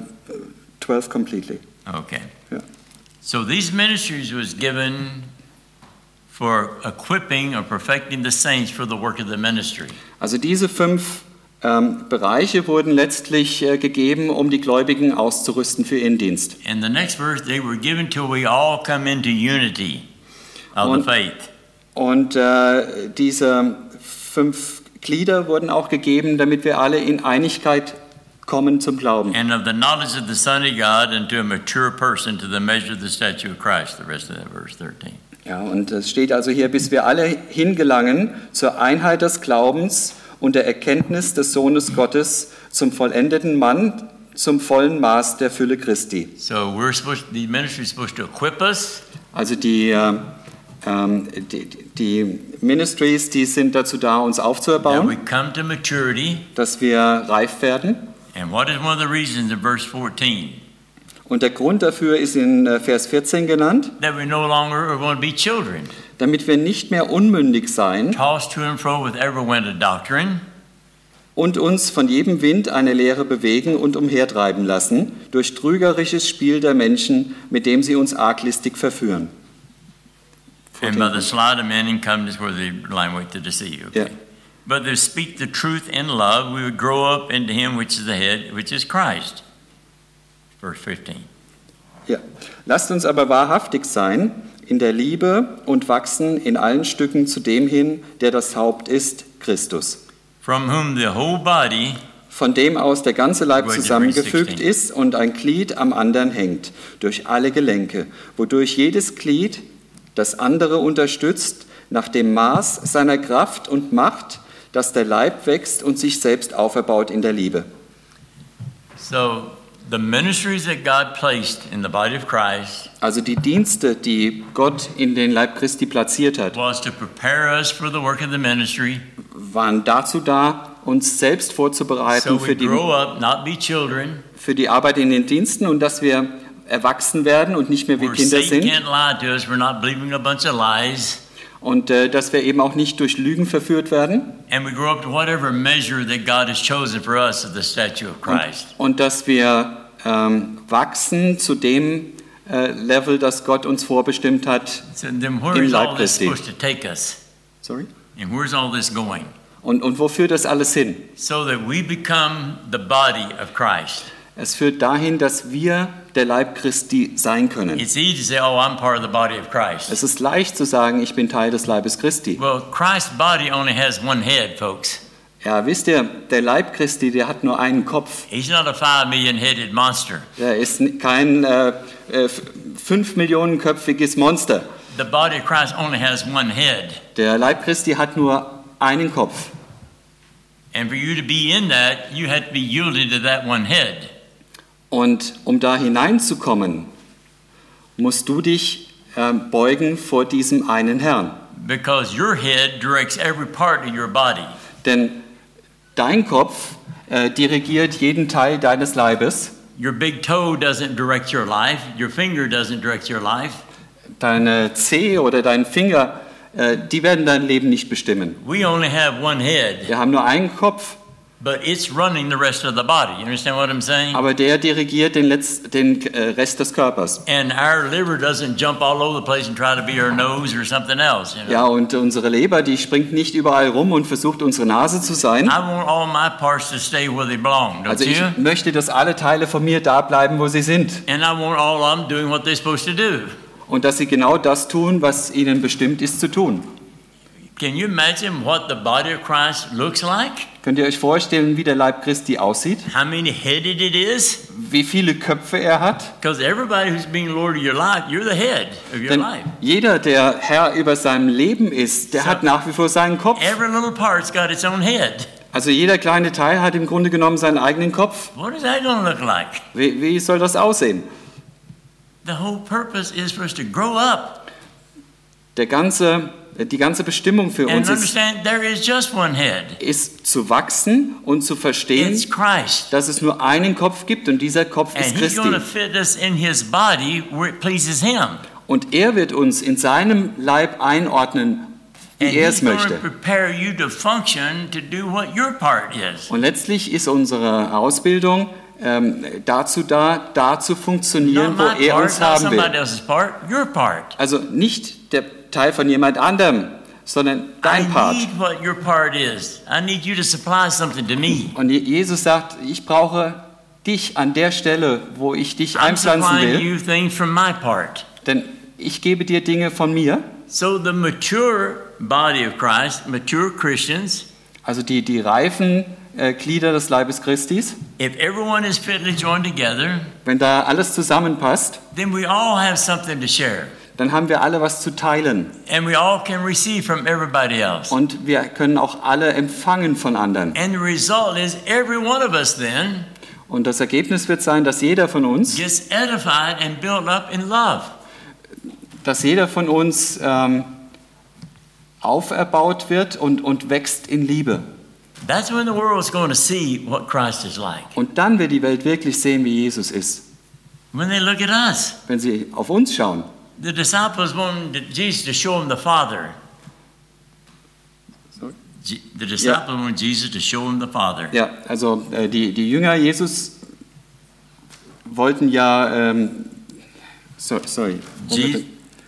12 completely. Okay. Ja. So these ministries was given for equipping or perfecting the saints for the work of the ministry. Also diese fünf ähm, Bereiche wurden letztlich äh, gegeben, um die Gläubigen auszurüsten für ihren Dienst. In the next verse, they were given till we all come into unity of Und- the faith. Und äh, diese fünf Glieder wurden auch gegeben, damit wir alle in Einigkeit kommen zum Glauben. And of the knowledge of the Son of God and to a mature person to the measure of the statue of Christ. The rest of that verse 13. Ja, und es steht also hier, bis wir alle hingelangen zur Einheit des Glaubens und der Erkenntnis des Sohnes Gottes, zum vollendeten Mann, zum vollen Maß der Fülle Christi. So we're supposed, the ministry is supposed to equip us Also die, äh, ähm, die, die Ministries, die sind dazu da, uns that we aufzuerbauen, come to maturity. dass wir reif werden. And what is one of the reasons in verse 14? Und der Grund dafür ist in äh, Vers 14 genannt, That we no longer are going to be children, damit wir nicht mehr unmündig sein tossed to and fro with every wind of doctrine, und uns von jedem Wind eine Lehre bewegen und umhertreiben lassen, durch trügerisches Spiel der Menschen, mit dem sie uns arglistig verführen. and by the sleight of men and cunning where they in wait to deceive. Okay. Yeah. But to speak the truth in love, we would grow up into Him which is the head, which is Christ. Verse 15. Ja. Lasst uns aber wahrhaftig sein in der Liebe und wachsen in allen Stücken zu dem hin, der das Haupt ist, Christus. From whom the whole body, Von dem aus der ganze Leib zusammengefügt 16. ist und ein Glied am anderen hängt, durch alle Gelenke, wodurch jedes Glied das andere unterstützt, nach dem Maß seiner Kraft und Macht, dass der Leib wächst und sich selbst auferbaut in der Liebe. so the ministries that God placed in the body of Christ Also die Dienste, die Gott in den Leib Christi platziert hat, was to prepare us for the work of the ministry, waren dazu da, uns selbst vorzubereiten so für die, up, children, für die Arbeit in den Diensten und dass wir erwachsen werden und nicht mehr wie Kinder sind. Und äh, dass wir eben auch nicht durch Lügen verführt werden And we grow up to whatever measure that God has chosen for us of the statue of Christ. und dass wir ähm, wachsen zu dem äh, Level, das Gott uns vorbestimmt hat. So Im Leib all this Christi. Sorry? And where's all this going? Und, und wo führt das alles hin? So that we become the body of Christ. Es führt dahin, dass wir der Leib Christi sein können. It's easy to say, oh, I'm part of the body of Christ. Es ist leicht zu sagen, ich bin Teil des Leibes Christi. Well, Christ's body only has one head, folks. Ja, wisst ihr, der Leib Christi, der hat nur einen Kopf. He's not a five million headed monster. Er ist kein äh, äh, fünf Millionenköpfiges Monster. The body of Christ only has one head. Der Leib Christi hat nur einen Kopf. And for you to be in that, you have to be yielded to that one head. Und um da hineinzukommen, musst du dich ähm, beugen vor diesem einen Herrn. Because your head directs every part of your body. Denn dein Kopf äh, dirigiert jeden Teil deines Leibes. Your big toe doesn't direct your life. Your finger doesn't direct your life. deine Zehe oder dein Finger, äh, die werden dein Leben nicht bestimmen. We only have one head, Wir haben nur einen Kopf, but it's running the rest of the body. You understand what I'm saying? aber der dirigiert den, Letz-, den äh, Rest des Körpers. And our liver doesn't jump all over the place and try to be our nose or something else. You know? Ja, und unsere Leber, die springt nicht überall rum und versucht unsere Nase zu sein. I want all my parts to stay where they belong, don't Also ich you? möchte, dass alle Teile von mir da bleiben, wo sie sind. And I want all of them doing what they're supposed to do. Und dass sie genau das tun, was ihnen bestimmt ist zu tun. Can you imagine what the body of Christ looks like? Könnt ihr euch vorstellen, wie der Leib Christi aussieht? How many headed it is? Wie viele Köpfe er hat? Because everybody who's being Lord of your life, you're the head of your Denn life. jeder, der Herr über seinem Leben ist, der So- hat nach wie vor seinen Kopf. Every little part's got its own head. Also jeder kleine Teil hat im Grunde genommen seinen eigenen Kopf. What is that going to look like? Wie, wie soll das aussehen? The whole purpose is for us to grow up Der ganze, die ganze Bestimmung für uns ist, ist zu wachsen und zu verstehen, dass es nur einen Kopf gibt und dieser Kopf And ist Christi. Und er wird uns in seinem Leib einordnen, wie er es möchte. prepare you to function to do what your part is. Und letztlich ist unsere Ausbildung ähm, dazu da, da zu funktionieren, wo er uns haben will. Also nicht der Teil von jemand anderem, sondern dein Part. Und Je- Jesus sagt, ich brauche dich an der Stelle, wo ich dich einpflanzen will, denn ich gebe dir Dinge von mir. So the mature body of Christ, mature Christians, Also die, die reifen äh, Glieder des Leibes Christis, if everyone is fitly joined together, wenn da alles zusammenpasst, then we all have something to share. Dann haben wir alle was zu teilen. And we all can receive from everybody else. Und wir können auch alle empfangen von anderen. And the result is every one of us then Und das Ergebnis wird sein, dass jeder von uns, dass jeder von uns ähm, auferbaut wird und, und wächst in Liebe. That's when the world's going to see what Christ is like. Und dann wird die Welt wirklich sehen, wie Jesus ist. When they look at us, Wenn sie auf uns schauen. The disciples wanted Jesus to show them the Father. Sorry? The disciples wanted Jesus to show them the Father. Ja, also äh, die, die Jünger Jesus wollten ja, ähm, so, sorry, Je-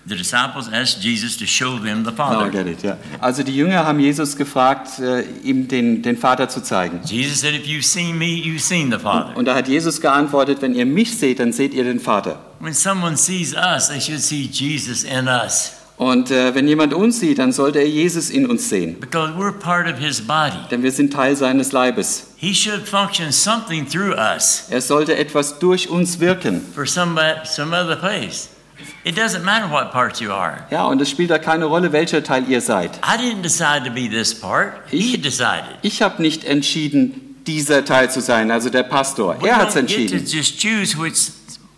the disciples asked Jesus to show them the Now I Father. get it, ja. Also die Jünger haben Jesus gefragt, äh, ihm den, den Vater zu zeigen. Jesus said, If you've seen me, you've seen the Father. Und da hat Jesus geantwortet, wenn ihr mich seht, dann seht ihr den Vater. When someone sees us, they should see Jesus in us Und äh, wenn jemand uns sieht, dann sollte er Jesus in uns sehen. because we're part of his body. Denn wir sind Teil seines Leibes. He should function something through us Er sollte etwas durch uns wirken. for some, some other place. It doesn't matter what part you are. Ja, und es spielt da keine Rolle, welcher Teil ihr seid. I didn't decide to be this part. He Ich- decided. Ich habe nicht entschieden, dieser Teil zu sein, also der Pastor. We Er hat es entschieden.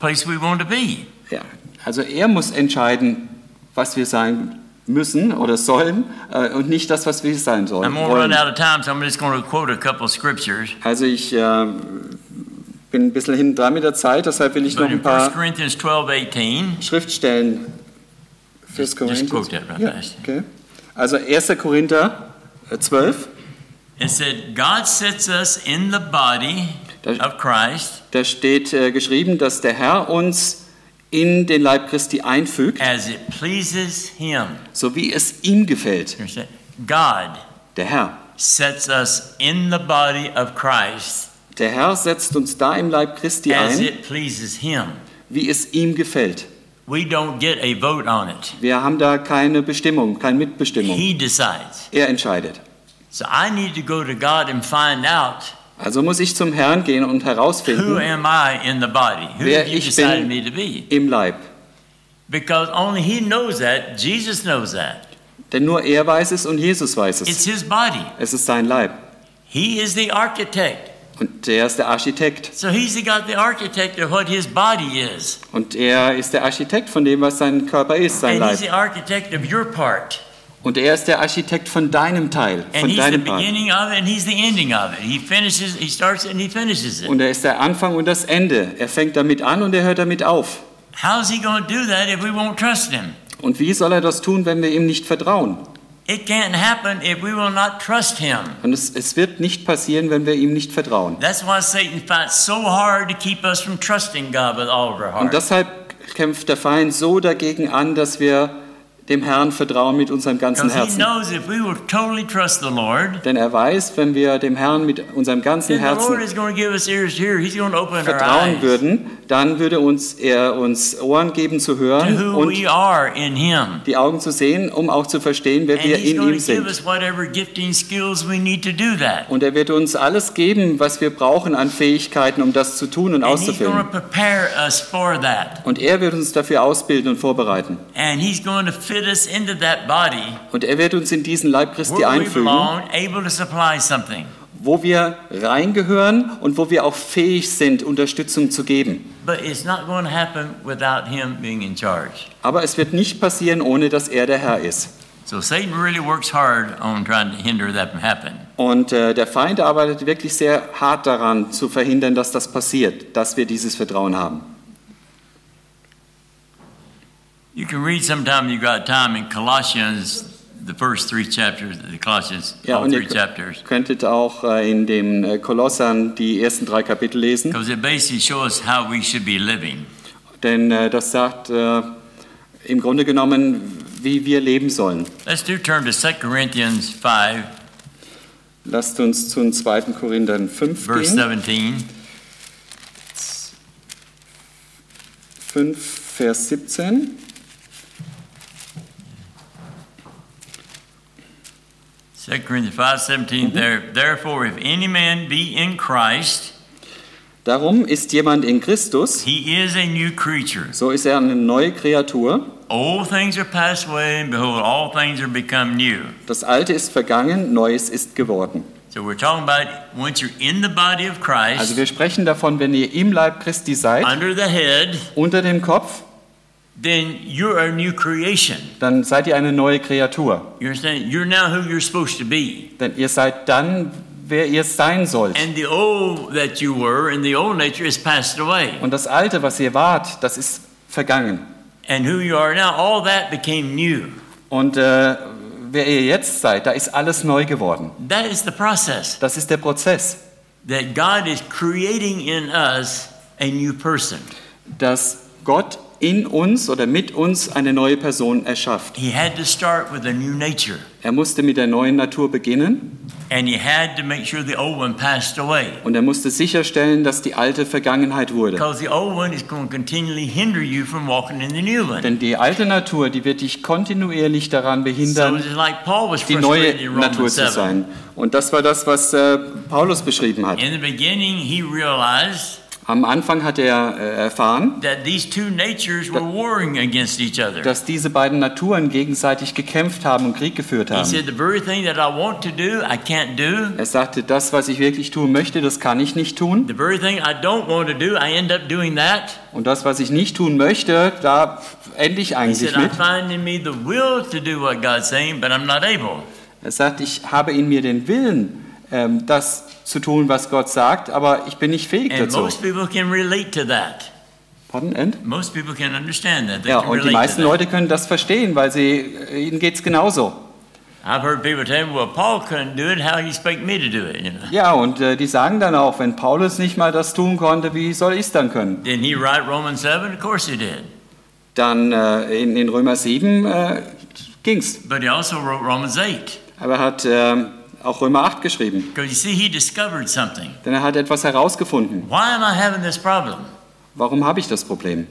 Place we want to be. Ja, also er muss entscheiden, was wir sein müssen oder sollen äh, und nicht das, was wir sein sollen. I'm going to run Wollen. out of time, so I'm just going to quote a couple of scriptures. Also ich äh, bin ein bisschen hinten dran mit der Zeit, deshalb will ich noch But in ein 1 paar Corinthians 12 18, Schriftstellen. Just- First just quote that right fast. okay. Also 1. Korinther äh, 12, it said, God sets us in the body Of Christ da steht äh, geschrieben, dass der Herr uns in den Leib Christi einfügt, as it pleases Him. so wie es ihm gefällt. God Der Herr. sets us in the body of Christ Der Herr setzt uns da im Leib Christi as ein, it pleases Him. wie es ihm gefällt. We don't get a vote on it. Wir haben da keine Bestimmung, keine Mitbestimmung. He decides. Er entscheidet. So I need to go to God and find out Also muss ich zum Herrn gehen und who herausfinden am I in the body? Who Wer ich bin. me to be? im Leib. Because only He knows that. Jesus knows that. Denn nur er weiß es und Jesus weiß It's es. His body. Es ist sein Leib. He is the architect. Und der ist der Architekt. So He's got the architect of what His body is. Und er ist der Architekt von dem, was sein Körper ist, sein And He's Leib. the architect of your part. Und er ist der Architekt von deinem Teil, von deinem Part. finishes. Und er ist der Anfang und das Ende. Er fängt damit an und er hört damit auf. Und wie soll er das tun, wenn wir ihm nicht vertrauen? It can't happen if we will not trust him. Und es, es wird nicht passieren, wenn wir ihm nicht vertrauen. Und deshalb kämpft der Feind so dagegen an, dass wir dem Herrn vertrauen mit unserem ganzen Herzen. Denn er weiß, wenn wir dem Herrn mit unserem ganzen Herzen vertrauen würden, dann würde uns er uns Ohren geben zu hören und die Augen zu sehen, um auch zu verstehen, wer wir in ihm sind. Und er wird uns alles geben, was wir brauchen an Fähigkeiten, um das zu tun und auszufüllen. Und er wird uns dafür ausbilden und vorbereiten. And He's going to fit us into that body Und er wird uns in diesen Leib Christi einfügen, belong, able to supply something. wo wir reingehören und wo wir auch fähig sind, Unterstützung zu geben. But it's not going to happen without Him being in charge. Aber es wird nicht passieren, ohne dass er der Herr ist. So Satan really works hard on trying to hinder that from happening. Und äh, der Feind arbeitet wirklich sehr hart daran, zu verhindern, dass das passiert, dass wir dieses Vertrauen haben. You can read sometime you got time in Colossians, the first three chapters of the Colossians, Ja, all three chapters, könntet auch äh, in den äh, Kolossern die ersten drei Kapitel lesen, because it basically shows how we should be living. denn äh, das sagt im Grunde genommen, wie wir leben sollen. Let's do turn to 2 Corinthians 5, Lasst uns zum 2. Korinther 5 verse gehen, 17. 5, Vers 17. Second Corinthians 5, 17. There, therefore, if any man be in Christ, Darum ist jemand in Christus, he is a new creature. so ist er eine neue Kreatur. Old things are passed away, and behold, all things are become new. Das Alte ist vergangen, Neues ist geworden. So we're talking about once you're in the body of Also Christ, wir sprechen davon, wenn ihr im Leib Christi seid, under the head, unter dem Kopf, then you're a new creation. dann seid ihr eine neue Kreatur. You understand? You're now who you're supposed to be. Denn ihr seid dann, wer ihr sein sollt. And the old that you were in the old nature is passed away. Und das Alte, was ihr wart, das ist vergangen. And who you are now, all that became new. Und äh, wer ihr jetzt seid, da ist alles neu geworden. That is the process Das ist der Prozess, that God is creating in us a new person. dass Gott in uns oder mit uns eine neue Person erschafft. He had to start with a new nature. Er musste mit der neuen Natur beginnen And he had to make sure the old one passed away. und er musste sicherstellen, dass die alte Vergangenheit wurde. Because the old one is going to continually hinder you from walking in the new one. Denn die alte Natur, die wird dich kontinuierlich daran So behindern, it's like Paul was die neue Natur zu 7. sein. Und das war das, was äh, Paulus beschrieben hat. In the beginning, he realized Am Anfang hat er äh, erfahren, that these two natures were warring against each other. dass diese beiden Naturen gegenseitig gekämpft haben und Krieg geführt haben. Er sagte, das, was ich wirklich tun möchte, das kann ich nicht tun. The very thing I don't want to do, I end up doing that. Und das, was ich nicht tun möchte, da ende ich He eigentlich mit. Er sagt, ich habe in mir den Willen, ähm, das zu tun, was Gott sagt, aber ich bin nicht fähig And dazu. most people can relate to that. Pardon, and? Most people can understand that. They Ja, can und die relate meisten to that. Leute können das verstehen, weil sie, äh, ihnen geht es genauso. I've heard people tell me, well, Paul couldn't do it. How do you expect me to do it? You know? Ja, und äh, die sagen dann auch, wenn Paulus nicht mal das tun konnte, wie soll ich es dann können? Didn't he write Romans 7? Of course he did. Dann äh, in, in Römer 7 äh, ging's. But he also wrote Romans 8. Aber er hat äh, auch Römer 8 geschrieben, denn er hat etwas herausgefunden. Why am I having this problem? Warum habe ich das Problem?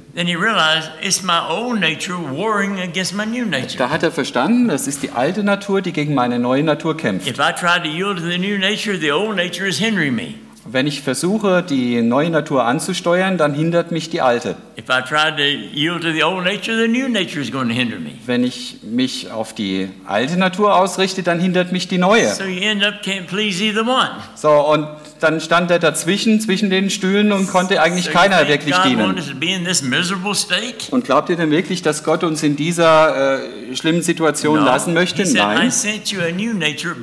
Da hat er verstanden, das ist die alte Natur, die gegen meine neue Natur kämpft. If I try to yield to the new nature, the old nature is hindering me. Wenn ich versuche, die neue Natur anzusteuern, dann hindert mich die alte. Wenn ich mich auf die alte Natur ausrichte, dann hindert mich die neue. So you end up can't please either one. So, und dann stand er dazwischen, zwischen den Stühlen und konnte eigentlich So keiner wirklich dienen. Und glaubt ihr denn wirklich, dass Gott uns in dieser äh, schlimmen Situation lassen möchte? Said, Nein. nature.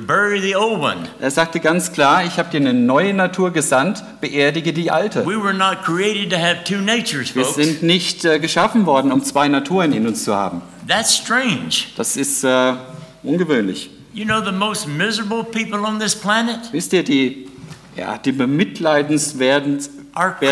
Er sagte ganz klar, ich habe dir eine neue Natur gesandt, beerdige die alte. We were not created to have two natures, Wir sind nicht äh, geschaffen worden, um zwei Naturen in uns zu haben. That's strange. Das ist äh, ungewöhnlich. You know the most miserable people on this planet Wisst ihr, die, ja, die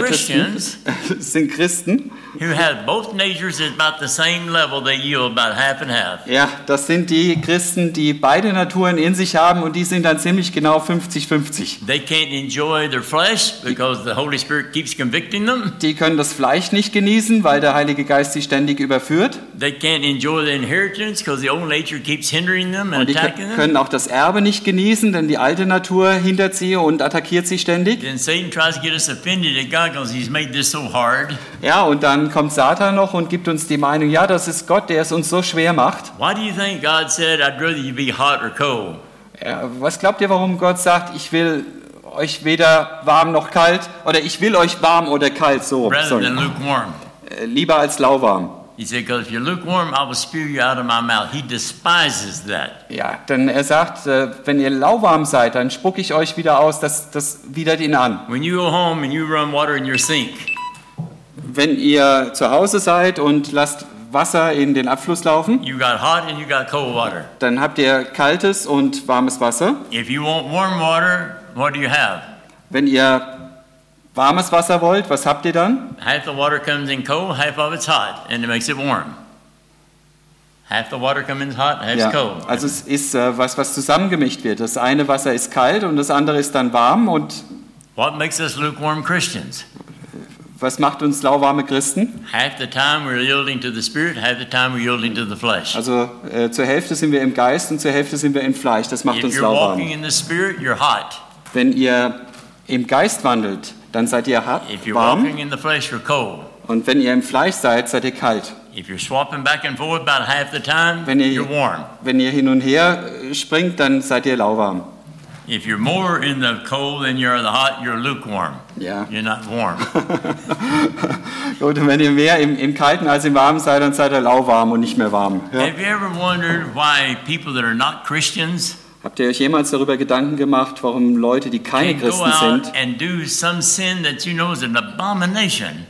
Christians sind Christen. Who have both natures at about the same level. They yield about half and half. Ja, das sind die Christen, die beide Naturen in sich haben und die sind dann ziemlich genau 50-50. They can't enjoy their flesh because the Holy Spirit keeps convicting them. Die können das Fleisch nicht genießen, weil der Heilige Geist sie ständig überführt. They can't enjoy the inheritance because the old nature keeps hindering them and Und die attacking them. können auch das Erbe nicht genießen, denn die alte Natur hindert sie und attackiert sie ständig. Then Satan tries to get us offended at God because he's made this so hard. Ja, und dann kommt Satan noch und gibt uns die Meinung, ja, das ist Gott, der es uns so schwer macht. Why do you think God said, I'd rather you be hot or cold? Ja, was glaubt ihr, warum Gott sagt, ich will euch weder warm noch kalt oder ich will euch warm oder kalt, so, rather sorry, than lukewarm. Äh, lieber als lauwarm. He said, because if you're lukewarm, I will spew you out of my mouth. He despises that. Ja, denn er sagt, äh, wenn ihr lauwarm seid, dann spucke ich euch wieder aus, das, das widert ihn an. When you go home and you run water in your sink, Wenn ihr zu Hause seid und lasst Wasser in den Abfluss laufen, you got hot and you got cold water. dann habt ihr kaltes und warmes Wasser. If you want warm water, what do you have? Wenn ihr warmes Wasser wollt, was habt ihr dann? Half the water comes in cold, half of it's hot, and it makes it warm. Half the water comes in hot, half's Ja, cold. also es ist äh, was, was zusammengemischt wird. Das eine Wasser ist kalt und das andere ist dann warm. Und What makes us lukewarm Christians? Was macht uns lauwarme Christen? Half the time we're yielding to the Spirit, half the time we're yielding to the flesh. Also äh, zur Hälfte sind wir im Geist und zur Hälfte sind wir im Fleisch. Das macht If uns lauwarm. in the Spirit, you're hot. Wenn ihr im Geist wandelt, dann seid ihr hart, warm. walking in the flesh, you're cold. Und wenn ihr im Fleisch seid, seid ihr kalt. If you're swapping back and forth about half the time, Wenn ihr, wenn hin und her springt, dann seid ihr lauwarm. If you're more in the cold than you're the hot, you're lukewarm. Ja. You're not warm. Gut, und wenn ihr mehr im, im Kalten als im Warmen seid, dann seid ihr lauwarm und nicht mehr warm. Ja? Have you ever wondered why people that are not Christians Habt ihr euch jemals darüber Gedanken gemacht, warum Leute, die keine can go Christen out sind, and do some sin that you know is an abomination?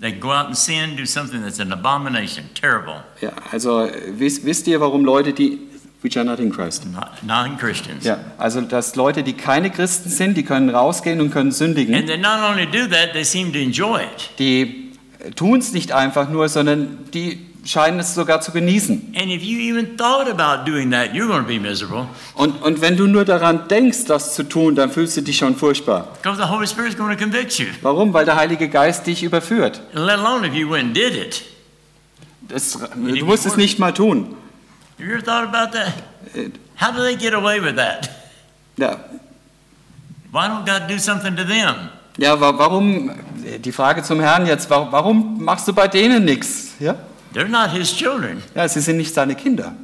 They go out and sin, do something that's an abomination, terrible, ja, also äh, wisst, wisst ihr, warum Leute, die, which are not in Christ, non-Christians. ja, also dass Leute, die keine Christen sind, die können rausgehen und können sündigen, And they not only do that, they seem to enjoy it. die tun es nicht einfach nur, sondern die scheinen es sogar zu genießen. And if you even thought about doing that, you're going to be miserable Und, und wenn du nur daran denkst, das zu tun, dann fühlst du dich schon furchtbar. because the Holy Spirit is going to convict you. Warum? Weil der Heilige Geist dich überführt. Das, du musst es nicht mal tun. Have you ever thought about that? How do they get away with that? Ja, Why don't God do something to them? ja wa- warum, die Frage zum Herrn jetzt, wa- warum machst du bei denen nichts? Ja? They're not His children. ja, sie sind nicht seine Kinder.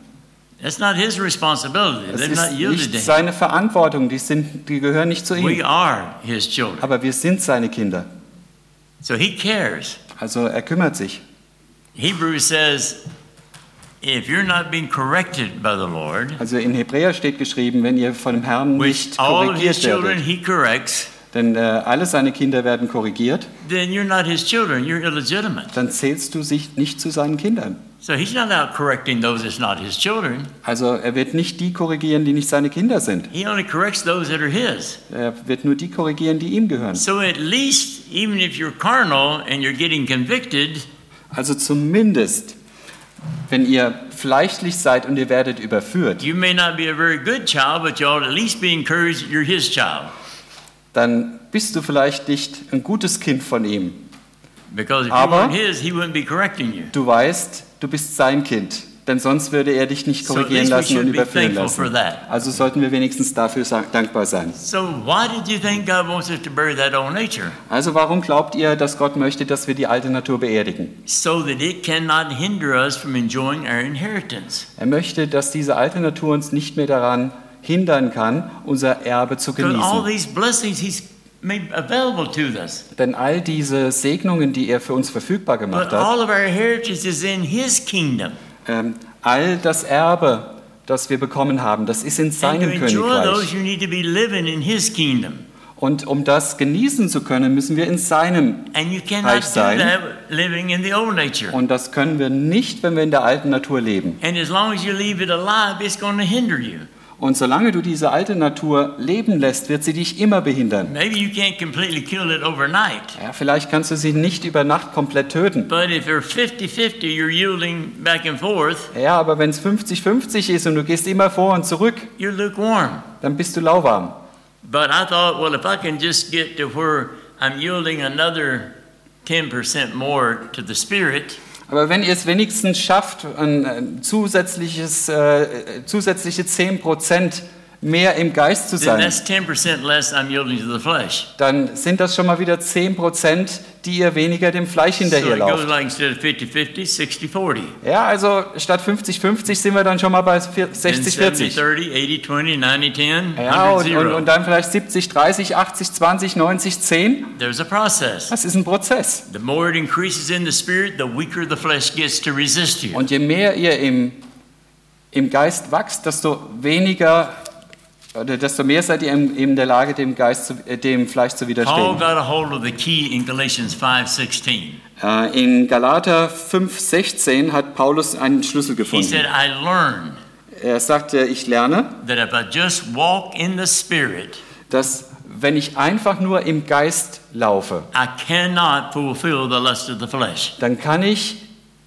That's not His responsibility. Es They've not ist yielded nicht seine Verantwortung, die, sind, die gehören nicht zu We ihm. are His children. Aber wir sind seine Kinder. So He cares. Also er kümmert sich. Hebrews says, Also in Hebräer steht geschrieben, wenn ihr von dem Herrn nicht korrigiert werdet, corrects, denn äh, alle seine Kinder werden korrigiert, then you're not His children. You're illegitimate. dann zählst du sich nicht zu seinen Kindern. So He's not out correcting those that's not His children. Also er wird nicht die korrigieren, die nicht seine Kinder sind. He only corrects those that are His. Er wird nur die korrigieren, die ihm gehören. So at least, even if you're carnal and you're getting convicted, Also zumindest, wenn ihr fleischlich seid und ihr werdet überführt, you may not be a very good child, but you ought at least be encouraged that you're His child. dann bist du vielleicht nicht ein gutes Kind von ihm. Because if you Aber- weren't His, He wouldn't be correcting you. Du weißt, du bist sein Kind. Denn sonst würde er dich nicht So korrigieren we lassen und überführen lassen. Also sollten wir wenigstens dafür dankbar sein. So why did you think God wants us to bury that old nature? Also warum glaubt ihr, dass Gott möchte, dass wir die alte Natur beerdigen? So that it cannot hinder us from enjoying our inheritance. Er möchte, dass diese alte Natur uns nicht mehr daran hindern kann, unser Erbe zu all genießen. these blessings He's made available to us. Denn all diese Segnungen, die er für uns verfügbar gemacht hat, all ähm, all das Erbe, das wir bekommen haben, das ist in seinem Königreich. Und um das genießen zu können, müssen wir in seinem. Reich sein. that living in the old nature. Und das können wir nicht, wenn wir in der alten Natur leben. And as long as you leave it alive, it's going to hinder you. Und solange du diese alte Natur leben lässt, wird sie dich immer behindern. Maybe you can't completely kill it overnight. Ja, vielleicht kannst du sie nicht über Nacht komplett töten. But if you're 50-50, you're yielding back and forth, Ja, aber wenn es 50-50 ist und du gehst immer vor und zurück, you're lukewarm. dann bist du lauwarm. But I thought, well, if I can just get to where I'm yielding another 10% more to the Spirit, Aber wenn ihr es wenigstens schafft, ein, ein zusätzliches, äh, zusätzliche 10% mehr im Geist zu sein, that's 10% less I'm yielding to the flesh. dann sind das schon mal wieder 10%, die ihr weniger dem Fleisch hinterherlauft. like instead of 50-50, 60-40. Ja, also statt 50-50 sind wir dann schon mal bei Then 60-40. 70-30, 80-20, 90-10, Ja, und, und, 100-0. und dann vielleicht 70, 30, 80, 20, 90, 10. There's a process. Das ist ein Prozess. The more it increases in the spirit, the weaker the flesh gets to resist you. Und je mehr ihr im, im Geist wächst, desto weniger oder desto mehr seid ihr in, der Lage, dem, Geist zu, äh, dem Fleisch zu Paul widerstehen. got a hold of the key in Galatians 5:16. Äh, in Galater 5,16 hat Paulus einen Schlüssel He gefunden. said, "I learned Er sagte, ich lerne, that if I just walk in the spirit, dass wenn ich einfach nur im Geist laufe, I cannot fulfill the lust of the flesh." dann kann ich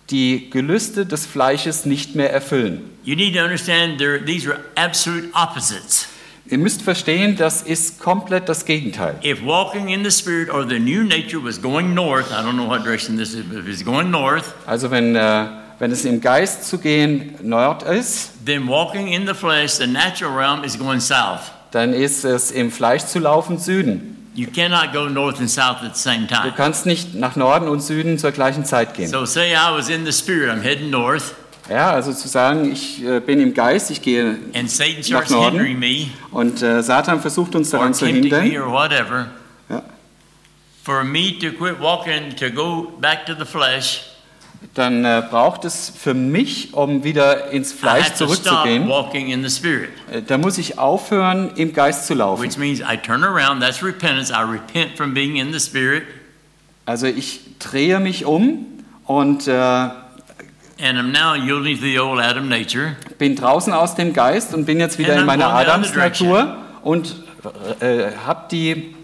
die Gelüste des Fleisches nicht mehr erfüllen. You need to understand there, these are absolute opposites. Ihr müsst verstehen, das ist komplett das Gegenteil. If walking in the spirit or the new nature was going north, I don't know what direction this is, but if it's going north, Also wenn, äh, wenn es im Geist zu gehen Nord ist, then walking in the flesh, the natural realm is going south. dann ist es im Fleisch zu laufen Süden. You cannot go north and south at the same Du time. kannst nicht nach Norden und Süden zur gleichen Zeit gehen. So say I was in the spirit, I'm heading north, Ja, also zu sagen, ich äh, bin im Geist, ich gehe starts Norden. me und äh, Satan versucht uns daran zu hindern. whatever. Ja. For me to quit walking, to go back to the flesh, Dann äh, braucht es für mich, um wieder ins Fleisch zurückzugehen, äh, da muss ich aufhören, im Geist zu laufen. Which means I turn around, that's repentance. I repent from being in the spirit, Also ich drehe mich um und bin draußen aus dem Geist und bin jetzt wieder in meiner Adamsnatur und äh, habe die,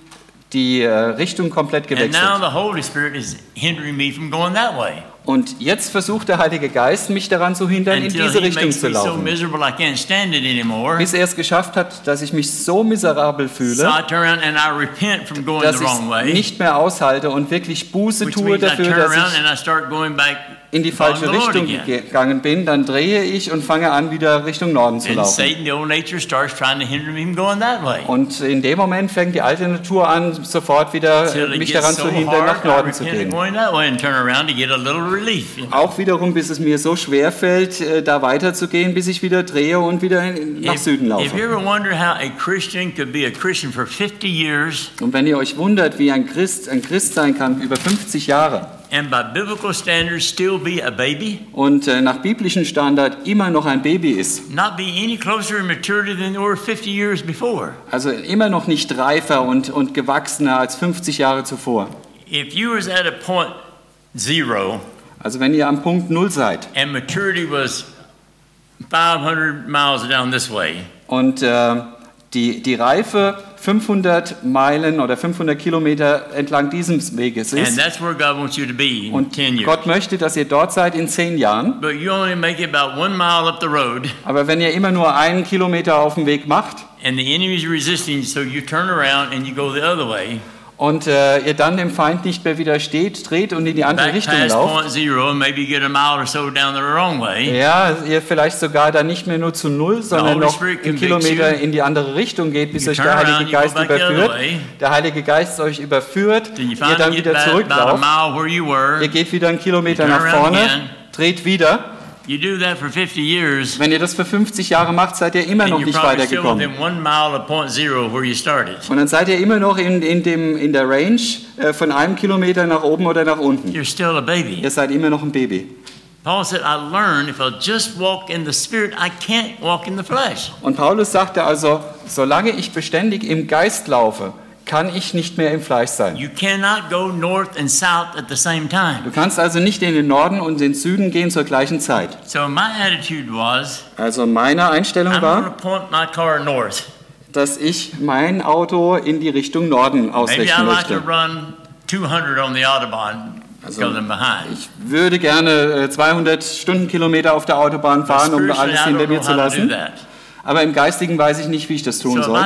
die äh, Richtung komplett And now gewechselt. the Holy Spirit is hindering me from going that way. Und jetzt versucht der Heilige Geist, mich daran zu hindern, in diese Richtung zu laufen. Bis er es geschafft hat, dass ich mich so miserabel fühle, I turn around and I repent from going dass ich nicht mehr aushalte und wirklich Buße tue dafür, dass ich in die falsche Richtung gegangen bin, dann drehe ich und fange an, wieder Richtung Norden zu laufen. Und in dem Moment fängt die alte Natur an, sofort wieder mich daran zu hindern, nach Norden zu gehen. Auch wiederum, bis es mir so schwer fällt, äh, da weiterzugehen, bis ich wieder drehe und wieder nach If, Süden laufe. ever wonder how a Christian could be a Christian for 50 years Und wenn ihr euch wundert, wie ein Christ ein Christ sein kann über 50 Jahre and by biblical standards still be a baby, und äh, nach biblischen Standard immer noch ein Baby ist, not be any closer in maturity than they were 50 years before. also immer noch nicht reifer und, und gewachsener als 50 Jahre zuvor. If you was at a point zero Also wenn ihr am Punkt Null seid and maturity was 500 miles down this way, und äh, die, die Reife 500 Meilen oder 500 Kilometer entlang dieses Weges and that's where God wants you to be in und 10 years. Gott möchte, dass ihr dort seid in zehn Jahren, But you only make it about one mile up the road, aber wenn ihr immer nur einen Kilometer auf dem Weg macht and the enemy is resisting, so you turn around and you go the other way, und äh, ihr dann dem Feind nicht mehr widersteht, dreht und in die andere back Richtung lauft, zero, so ja, ihr vielleicht sogar dann nicht mehr nur zu Null, sondern noch einen Kilometer you. in die andere Richtung geht, bis euch der Heilige Geist überführt. Der Heilige Geist euch überführt, ihr dann wieder zurücklauft, ihr geht wieder einen Kilometer nach vorne, dreht wieder, You do that for 50 years, Wenn ihr das für 50 Jahre macht, seid ihr immer and noch you're nicht weitergekommen. within one mile of point zero where you started. Und dann seid ihr immer noch in, in, dem, in der Range äh, von einem Kilometer nach oben oder nach unten. You're still a baby. Ihr seid immer noch ein Baby. Paul said, I learned if I'll just walk in the spirit, I can't walk in the flesh. Und Paulus sagte also, solange ich beständig im Geist laufe, kann ich nicht mehr im Fleisch sein. You cannot go north and south at the same time. Du kannst also nicht in den Norden und den Süden gehen zur gleichen Zeit. So my attitude was, Also meine Einstellung I'm war, dass ich mein Auto in die Richtung Norden Maybe I ausrichten like to möchte. run 200 on the Autobahn Also. Ich würde gerne äh, 200 Stundenkilometer auf der Autobahn fahren, um alles hinter mir zu lassen. Aber im Geistigen weiß ich nicht, wie ich das tun soll.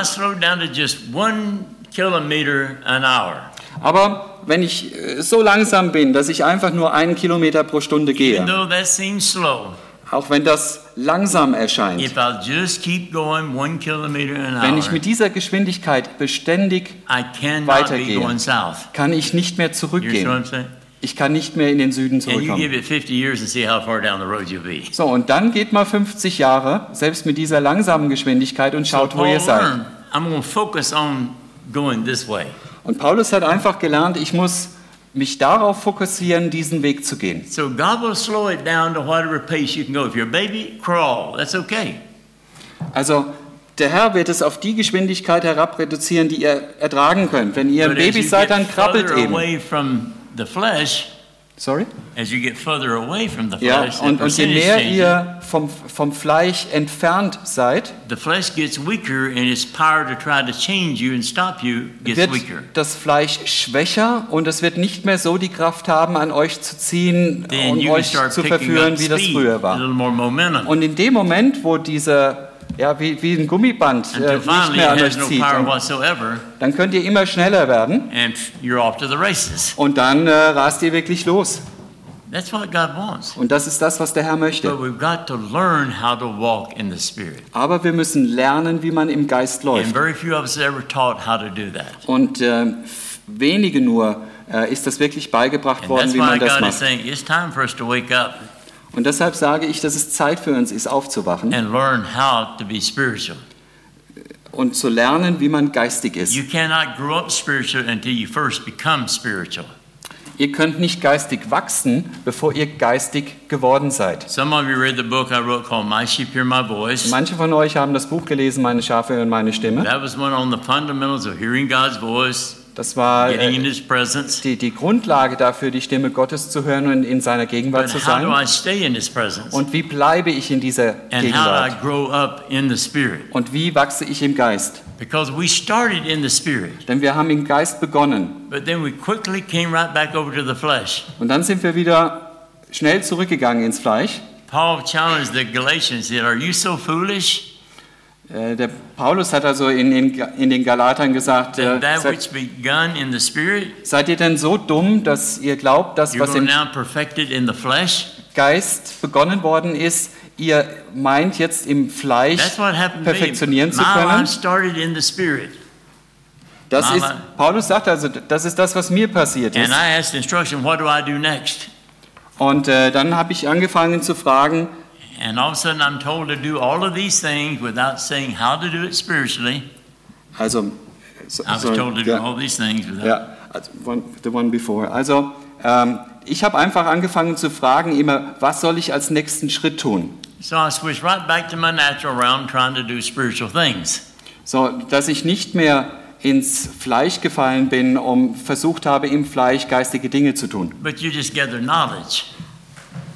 Kilometer an hour, Aber wenn ich äh, so langsam bin, dass ich einfach nur einen Kilometer pro Stunde even gehe, though that seems slow, auch wenn das langsam erscheint, if I'll just keep going one kilometer an wenn ich hour, mit dieser Geschwindigkeit beständig, I cannot be weitergehe, going south. kann ich nicht mehr You see what zurückgehen. Saying? Ich kann nicht mehr in den Süden And you give zurückkommen. it 50 years and see how far down the road you'll be. So, und dann geht mal 50 Jahre, selbst mit dieser langsamen Geschwindigkeit und schaut, wo Paul ihr seid. learned, I'm going to focus on going this way. Und Paulus hat einfach gelernt, ich muss mich darauf fokussieren, diesen Weg zu gehen. So God will slow it down to whatever pace you can go. If you're a baby, crawl. That's okay. Also der Herr wird es auf die Geschwindigkeit herabreduzieren, die ihr ertragen könnt. Wenn ihr ein Baby seid, dann krabbelt eben. away from the flesh, Sorry? as you get further away from the Ja, flesh, the und, und je mehr ihr vom, vom Fleisch entfernt seid, the flesh gets weaker and its power to try to change you and stop you gets wird weaker. das Fleisch schwächer und es wird nicht mehr so die Kraft haben, an euch zu ziehen Then und euch zu verführen, wie das früher war. Und in dem Moment, wo dieser, ja, wie, wie ein Gummiband äh, nicht mehr an euch zieht, dann, dann könnt ihr immer schneller werden and you're off to the races. und dann äh, rast ihr wirklich los. That's what God wants. Und das ist das, was der Herr möchte. Aber wir müssen lernen, wie man im Geist läuft. very few of us ever taught how to do that. Und äh, wenige nur äh, ist das wirklich beigebracht worden, wie man das macht. Und deshalb sage ich, dass es Zeit für uns ist, aufzuwachen and learn how to be spiritual. und zu lernen, wie man geistig ist. You cannot grow up spiritual until you first become spiritual. Ihr könnt nicht geistig wachsen, bevor ihr geistig geworden seid. Some of you read the book I wrote called My Sheep Hear My Voice. Manche von euch haben das Buch gelesen, Meine Schafe hören meine Stimme. That was one on the fundamentals of hearing God's voice, Das war äh, die, die Grundlage dafür, die Stimme Gottes zu hören und in seiner Gegenwart But zu sein. Und wie bleibe ich in dieser And how do I Gegenwart? Und wie wachse ich im Geist? Because we started in the Spirit, Denn wir haben im Geist begonnen. but then we quickly came right back over to the flesh. Und dann sind wir wieder schnell zurückgegangen ins Fleisch. Paul challenged the Galatians, Are you so foolish Der Paulus hat also in den, in den Galatern gesagt, äh, that that seid, which begun in the Spirit, seid ihr denn so dumm, dass ihr glaubt, dass was im now perfected in the flesh? Geist begonnen worden ist, ihr meint jetzt im Fleisch perfektionieren zu können? Das ist. Paulus sagt also, das ist das, was mir passiert And ist. I asked instruction, what do I do next? Und äh, dann habe ich angefangen zu fragen, And all of a sudden I'm told to do all of these things without saying how to do it spiritually. also, so, I was so, told to do ja, all these things without. ja, also, one, the one before. Also, ähm, ich habe einfach angefangen zu fragen immer, was soll ich als nächsten Schritt tun? So I switched right back to my natural realm trying to do spiritual things. So, dass ich nicht mehr ins Fleisch gefallen bin, um versucht habe, im Fleisch geistige Dinge zu tun. But you just gather knowledge.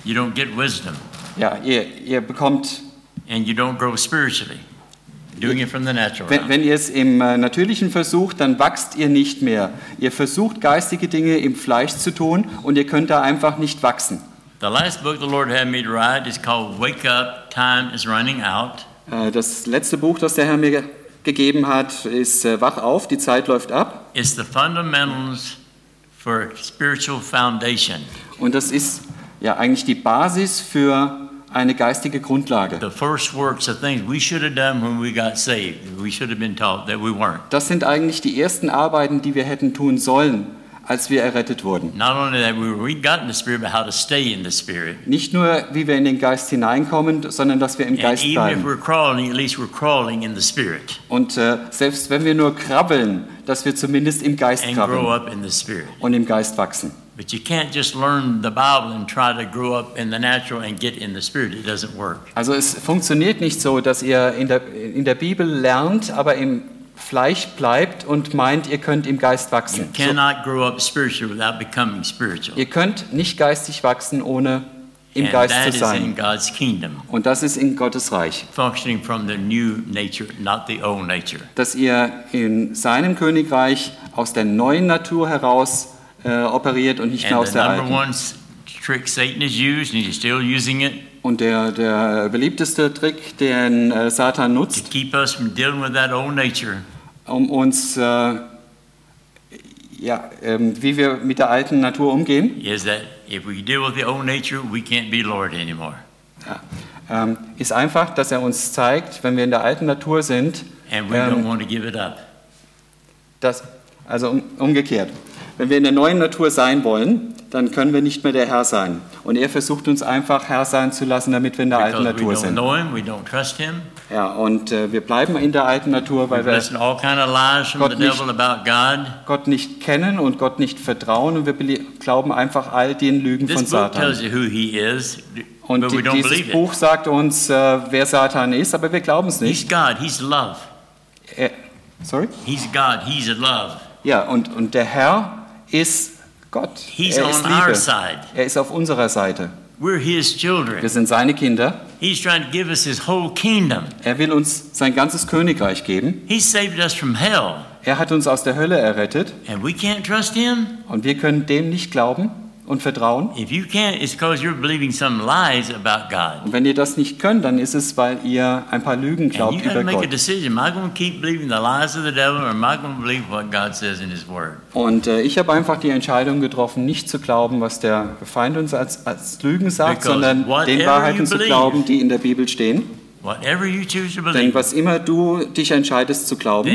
You don't get wisdom. Ja, ihr, ihr bekommt, And you don't grow spiritually. Doing it from the natural wenn, wenn ihr es im äh, Natürlichen versucht, dann wachst ihr nicht mehr. Ihr versucht geistige Dinge im Fleisch zu tun und ihr könnt da einfach nicht wachsen. The last book the Lord had me to write is called Wake Up, Time is Running Out. Äh, Das letzte Buch, das der Herr mir ge- gegeben hat, ist äh, Wach auf, die Zeit läuft ab. It's the fundamentals for spiritual foundation. Und das ist ja eigentlich die Basis für eine geistige Grundlage. Das sind eigentlich die ersten Arbeiten, die wir hätten tun sollen, als wir errettet wurden. Nicht nur, wie wir in den Geist hineinkommen, sondern dass wir im Geist bleiben. Und äh, selbst wenn wir nur krabbeln, dass wir zumindest im Geist krabbeln und im Geist wachsen. But you can't just learn the Bible and try to grow up in the natural and get in the Spirit. It doesn't work. Also es funktioniert nicht so, dass ihr in der, in der Bibel lernt, aber im Fleisch bleibt und meint, ihr könnt im Geist You wachsen. So, cannot grow up spiritually without becoming spiritual. ihr könnt nicht geistig wachsen, ohne im And Geist that zu is in sein. God's kingdom, Und das ist in Gottes Reich. functioning from the new nature, not the old nature. Dass ihr in seinem Königreich aus der neuen Natur heraus äh, operiert und nicht mehr And aus the der alten. Und der, der beliebteste Trick, den äh, Satan to nutzt, keep us from dealing with that old nature, um uns, äh, ja, ähm, wie wir mit der alten Natur umgehen, is that if we deal with the old nature, we can't be Lord anymore. ja, ähm, ist einfach, dass er uns zeigt, wenn wir in der alten Natur sind, And we Ähm, don't want to give it up. dass, also um, umgekehrt, wenn wir in der neuen Natur sein wollen, dann können wir nicht mehr der Herr sein. Und er versucht uns einfach Herr sein zu lassen, damit wir in der alten Because we Natur sind. him. Ja, und äh, wir bleiben in der alten Natur, weil We wir kind of lies from Gott the nicht- devil about God. Gott nicht kennen und Gott nicht vertrauen und wir glauben einfach all den Lügen von This book Satan. is, Und die, dieses Buch sagt uns, äh, wer Satan ist, aber wir glauben es He's nicht. God, he's love. Er, sorry? He's God, he's love. Ja, und, und der Herr ist Gott. He's er ist on our Liebe. side. Er ist auf unserer Seite. We're his Wir children. sind seine Kinder. He's trying to give us his whole kingdom. Er will uns sein ganzes Königreich geben. He saved us from hell. Er hat uns aus der Hölle errettet And we can't trust him? und wir können dem nicht glauben und vertrauen. If you can't, it's because you're believing some lies about God. Und wenn ihr das nicht könnt, dann ist es, weil ihr ein paar Lügen glaubt über Gott. Und äh, ich habe einfach die Entscheidung getroffen, nicht zu glauben, was der Feind uns als, als Lügen sagt, Because sondern den Wahrheiten zu glauben, die in der Bibel stehen. Denn was immer du dich entscheidest zu glauben,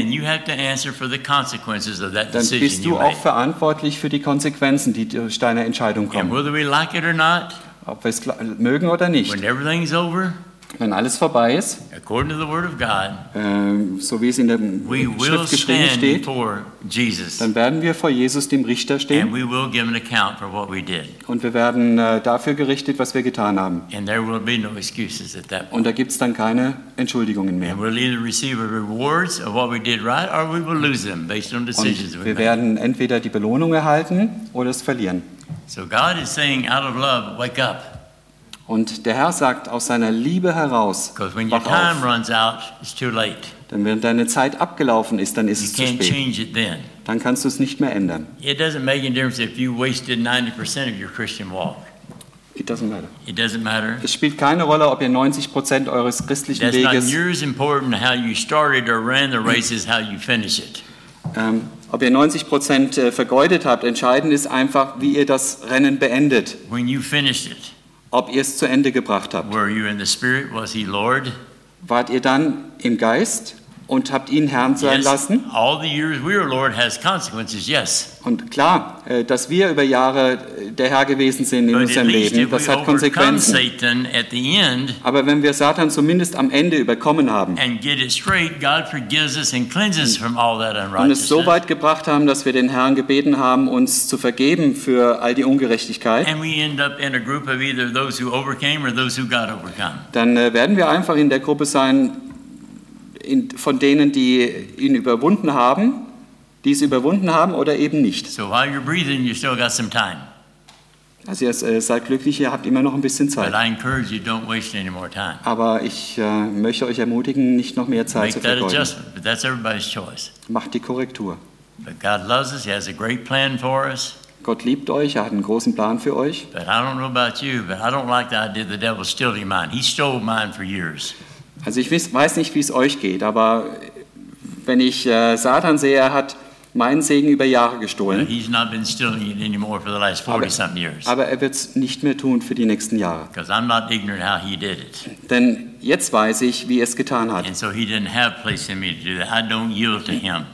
dann bist du auch verantwortlich für die Konsequenzen, die durch deine Entscheidung kommen. Ob wir es mögen oder nicht. Wenn alles vorbei ist, according to the word of God, äh, so wie es in der we will Schrift geschrieben stand steht, before Jesus dann werden wir vor Jesus, dem Richter, and stehen we will give an account for what we did. und wir werden äh, dafür gerichtet, was wir getan haben. And there will be no excuses at that point. Und da gibt es dann keine Entschuldigungen mehr. And we'll either receive the rewards of what we did right or we will lose them based on decisions Und we wir made. werden entweder die Belohnung erhalten oder es verlieren. So God is saying, out of love, wake up. Und der Herr sagt aus seiner Liebe heraus, Because when your wach time auf. runs out, it's too late. Denn wenn deine Zeit abgelaufen ist, dann ist You es zu can't spät. change it then. Dann kannst du es nicht mehr ändern. It doesn't make any difference if you wasted 90% of your Christian walk. It doesn't matter. It doesn't matter. Es spielt keine Rolle, ob ihr 90 Prozent eures christlichen That's not Weges, near as important how you started or ran the race as how you finish it. ähm, ob ihr 90 Prozent äh, vergeudet habt. Entscheidend ist einfach, wie ihr das Rennen beendet. When you finished it, Ob ihr es zu Ende gebracht habt. were you in the Spirit? Was He Lord? Wart ihr dann im Geist und habt ihn Herrn sein Yes. lassen? All the years we were Lord has consequences, yes. Und klar, äh, dass wir über Jahre äh, der Herr gewesen sind in But unserem Leben, das hat Konsequenzen. Satan at the end Aber wenn wir Satan zumindest am Ende überkommen haben and get it straight, God forgives us and cleanses us from all that und es so weit gebracht haben, dass wir den Herrn gebeten haben, uns zu vergeben für all die Ungerechtigkeit, And we end up in a group of either those who overcame or those who got overcome. dann äh, werden wir einfach in der Gruppe sein, in, von denen, die ihn überwunden haben, die es überwunden haben oder eben nicht. So while you're breathing, you still got some time. Also ihr äh, seid glücklich, ihr habt immer noch ein bisschen But Zeit. I encourage you, don't waste any more time. Aber ich äh, möchte euch ermutigen, nicht noch mehr Zeit Make zu vergeuden. adjustment, but that's everybody's choice. Macht die Korrektur. But God loves us. He has a great plan for us. Gott liebt euch, er hat einen großen Plan für euch. But I don't know about you, but I don't like Also ich weiß nicht, wie es euch geht, aber wenn ich äh, Satan sehe, er hat meinen Segen über Jahre gestohlen, he's not been stealing it anymore for the last 40 something years. aber er wird es nicht mehr tun für die nächsten Jahre. Because I'm not ignorant how he did it. Denn jetzt weiß ich, wie er es getan hat. And so he didn't have place in me to do that. I don't yield to him.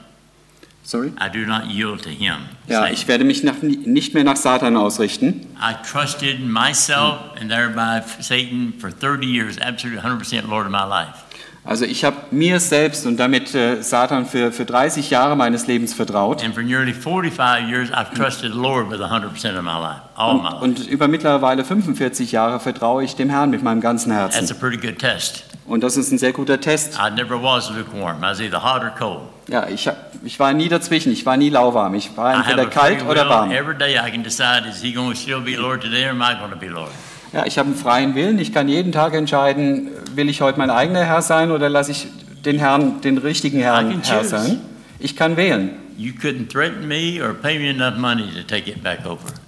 Sorry? I do not yield to him. Ja, ich werde mich nach, nicht mehr nach Satan ausrichten. I trusted myself and thereby Satan for 30 years, absolutely 100% Lord of my life. Also ich habe mir selbst und damit äh, Satan für, für 30 Jahre meines Lebens vertraut. And for nearly 45 years, I've trusted the Lord with 100% of my life, all of my life. Und über mittlerweile 45 Jahre vertraue ich dem Herrn mit meinem ganzen That's a Herzen. pretty good test. Und das ist ein sehr guter Test. I never was lukewarm. I was either hot or cold. Ja, ich, ich war nie dazwischen, ich war nie lauwarm. Ich war entweder kalt oder warm. Every day I can decide, is he going to still be Lord today or am I going to be Lord? Ja, ich habe einen freien Willen. Ich kann jeden Tag entscheiden, will ich heute mein eigener Herr sein oder lasse ich den Herrn, den richtigen Herrn Herr sein. Ich kann wählen.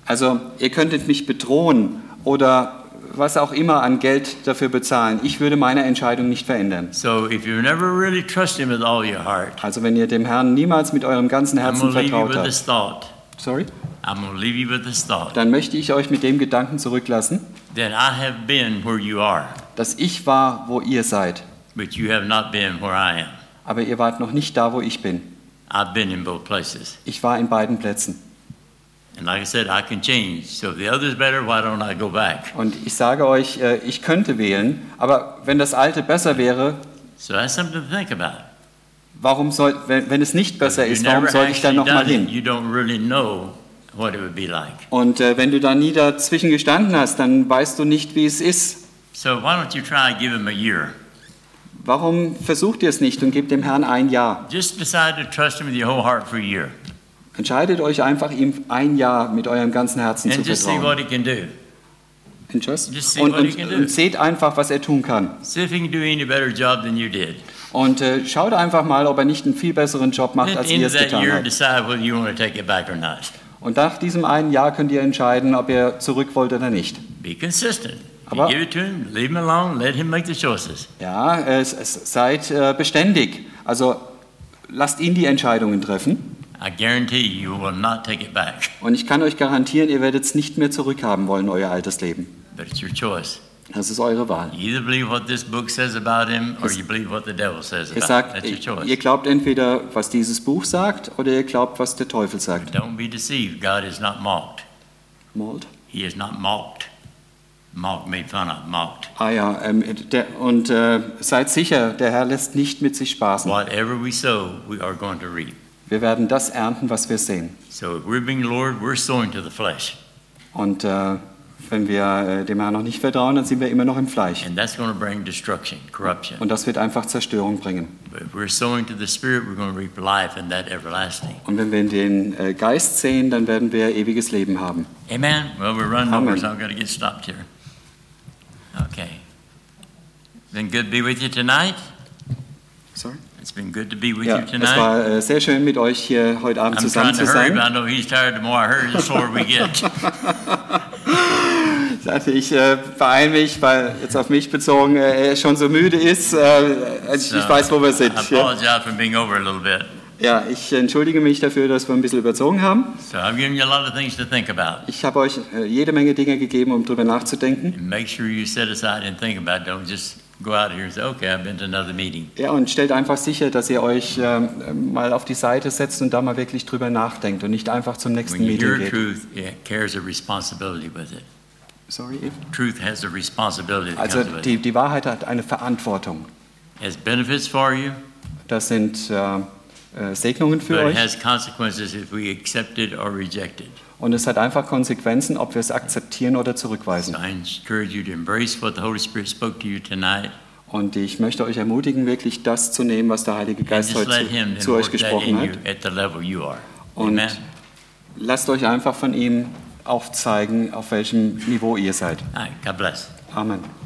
Also ihr könntet mich bedrohen oder was auch immer an Geld dafür bezahlen. Ich würde meine Entscheidung nicht verändern. So if you never really trust him with all your heart, Also wenn ihr dem Herrn niemals mit eurem ganzen Herzen vertraut habt, sorry, I'm going to leave you with this thought. dann möchte ich euch mit dem Gedanken zurücklassen, That I have been where you are, dass ich war, wo ihr seid, but you have not been where I am. aber ihr wart noch nicht da, wo ich bin. I've been in both places. Ich war in beiden Plätzen. And like I said, I can change. So if the other's better, why don't I go back? Und ich sage euch, äh, ich könnte wählen, aber wenn das Alte besser wäre, So that's something to think about. warum soll, wenn, wenn es nicht besser ist, warum soll ich dann done it. hin? You don't really know what it would be like. Und äh, wenn du da nie dazwischen gestanden hast, dann weißt du nicht, wie es ist. So why don't you try give him a year? Warum versucht ihr es nicht und gebt dem Herrn ein Jahr? Just decide to trust him with your whole heart for a year. Entscheidet euch einfach, ihm ein Jahr mit eurem ganzen Herzen zu And just see vertrauen. what he can do. And just- just see Und, what he und, can do. und seht einfach, was er tun kann. See if he can do any better job than you did. Und äh, schaut einfach mal, ob er nicht einen viel besseren Job macht, als ihr es getan habt. Und nach diesem einen Jahr könnt ihr entscheiden, ob ihr zurück wollt oder nicht. Be consistent. Aber- give it to him, leave him alone, let him make the choices. Ja, es, es, seid äh, beständig. Also lasst ihn die Entscheidungen treffen. I guarantee you will not take it back, Und ich kann euch garantieren, ihr werdet es nicht mehr zurückhaben wollen, euer altes Leben. but it's your choice. Das ist eure Wahl. You either believe what this book says about him or you believe what the devil says Ihr sagt, glaubt entweder, was dieses Buch sagt, oder ihr glaubt, was der Teufel sagt. Don't be deceived. God is not mocked. Mold? He is not mocked. Mocked, made fun of, mocked. Ah ja, ähm, der, und äh, seid sicher, der Herr lässt nicht mit sich spaßen. Whatever we sow, we are going to reap. Wir werden das ernten, was wir sehen. So if we're being Lord, we're sowing to the flesh. Und äh, wenn wir äh, dem Herrn noch nicht vertrauen, dann sind wir immer noch im Fleisch. And that's going to bring destruction, corruption. Und das wird einfach Zerstörung bringen. But if we're sowing to the Spirit, we're going to reap life and that everlasting. Und wenn wir in den äh, Geist sehen, dann werden wir ewiges Leben haben. Amen. Well, we're running Amen. over, so I've got to get stopped here. Okay. Been good to be with you tonight. Sorry? It's been good to be with Ja, you es tonight. war äh, sehr schön, mit euch hier heute Abend I'm zusammen zu to hurry, sein. but I know he's tired. The more I hurry, the slower we get. Also ich äh, beeile mich, weil jetzt auf mich bezogen äh, er schon so müde ist. Äh, also ich, weiß, wo wir sind. I Ja. apologize for being over a little bit. ja, ich entschuldige mich dafür, dass wir ein bisschen überzogen haben. So I've given you a lot of things to think about. Ich habe euch äh, jede Menge Dinge gegeben, um drüber nachzudenken. And make sure you set aside and think about it. Don't just go out here and say, okay, I've been to another meeting. Ja, und stellt einfach sicher, dass ihr euch ähm, mal auf die Seite setzt und da mal wirklich drüber nachdenkt und nicht einfach zum nächsten Meeting geht. truth, it carries a responsibility with it. Sorry? Truth has a responsibility Also die, it. die Wahrheit hat eine Verantwortung. Has benefits for you, Das sind äh, äh, Segnungen für but it euch has consequences if we accept it or reject it. und es hat einfach Konsequenzen, ob wir es akzeptieren oder So zurückweisen. I encourage you to embrace what the Holy Spirit spoke to you tonight Und ich möchte euch ermutigen, wirklich das zu nehmen, was der Heilige and Geist heute zu, zu euch gesprochen hat. Und lasst euch einfach von ihm aufzeigen, auf welchem Niveau ihr seid. Right, God bless. Amen.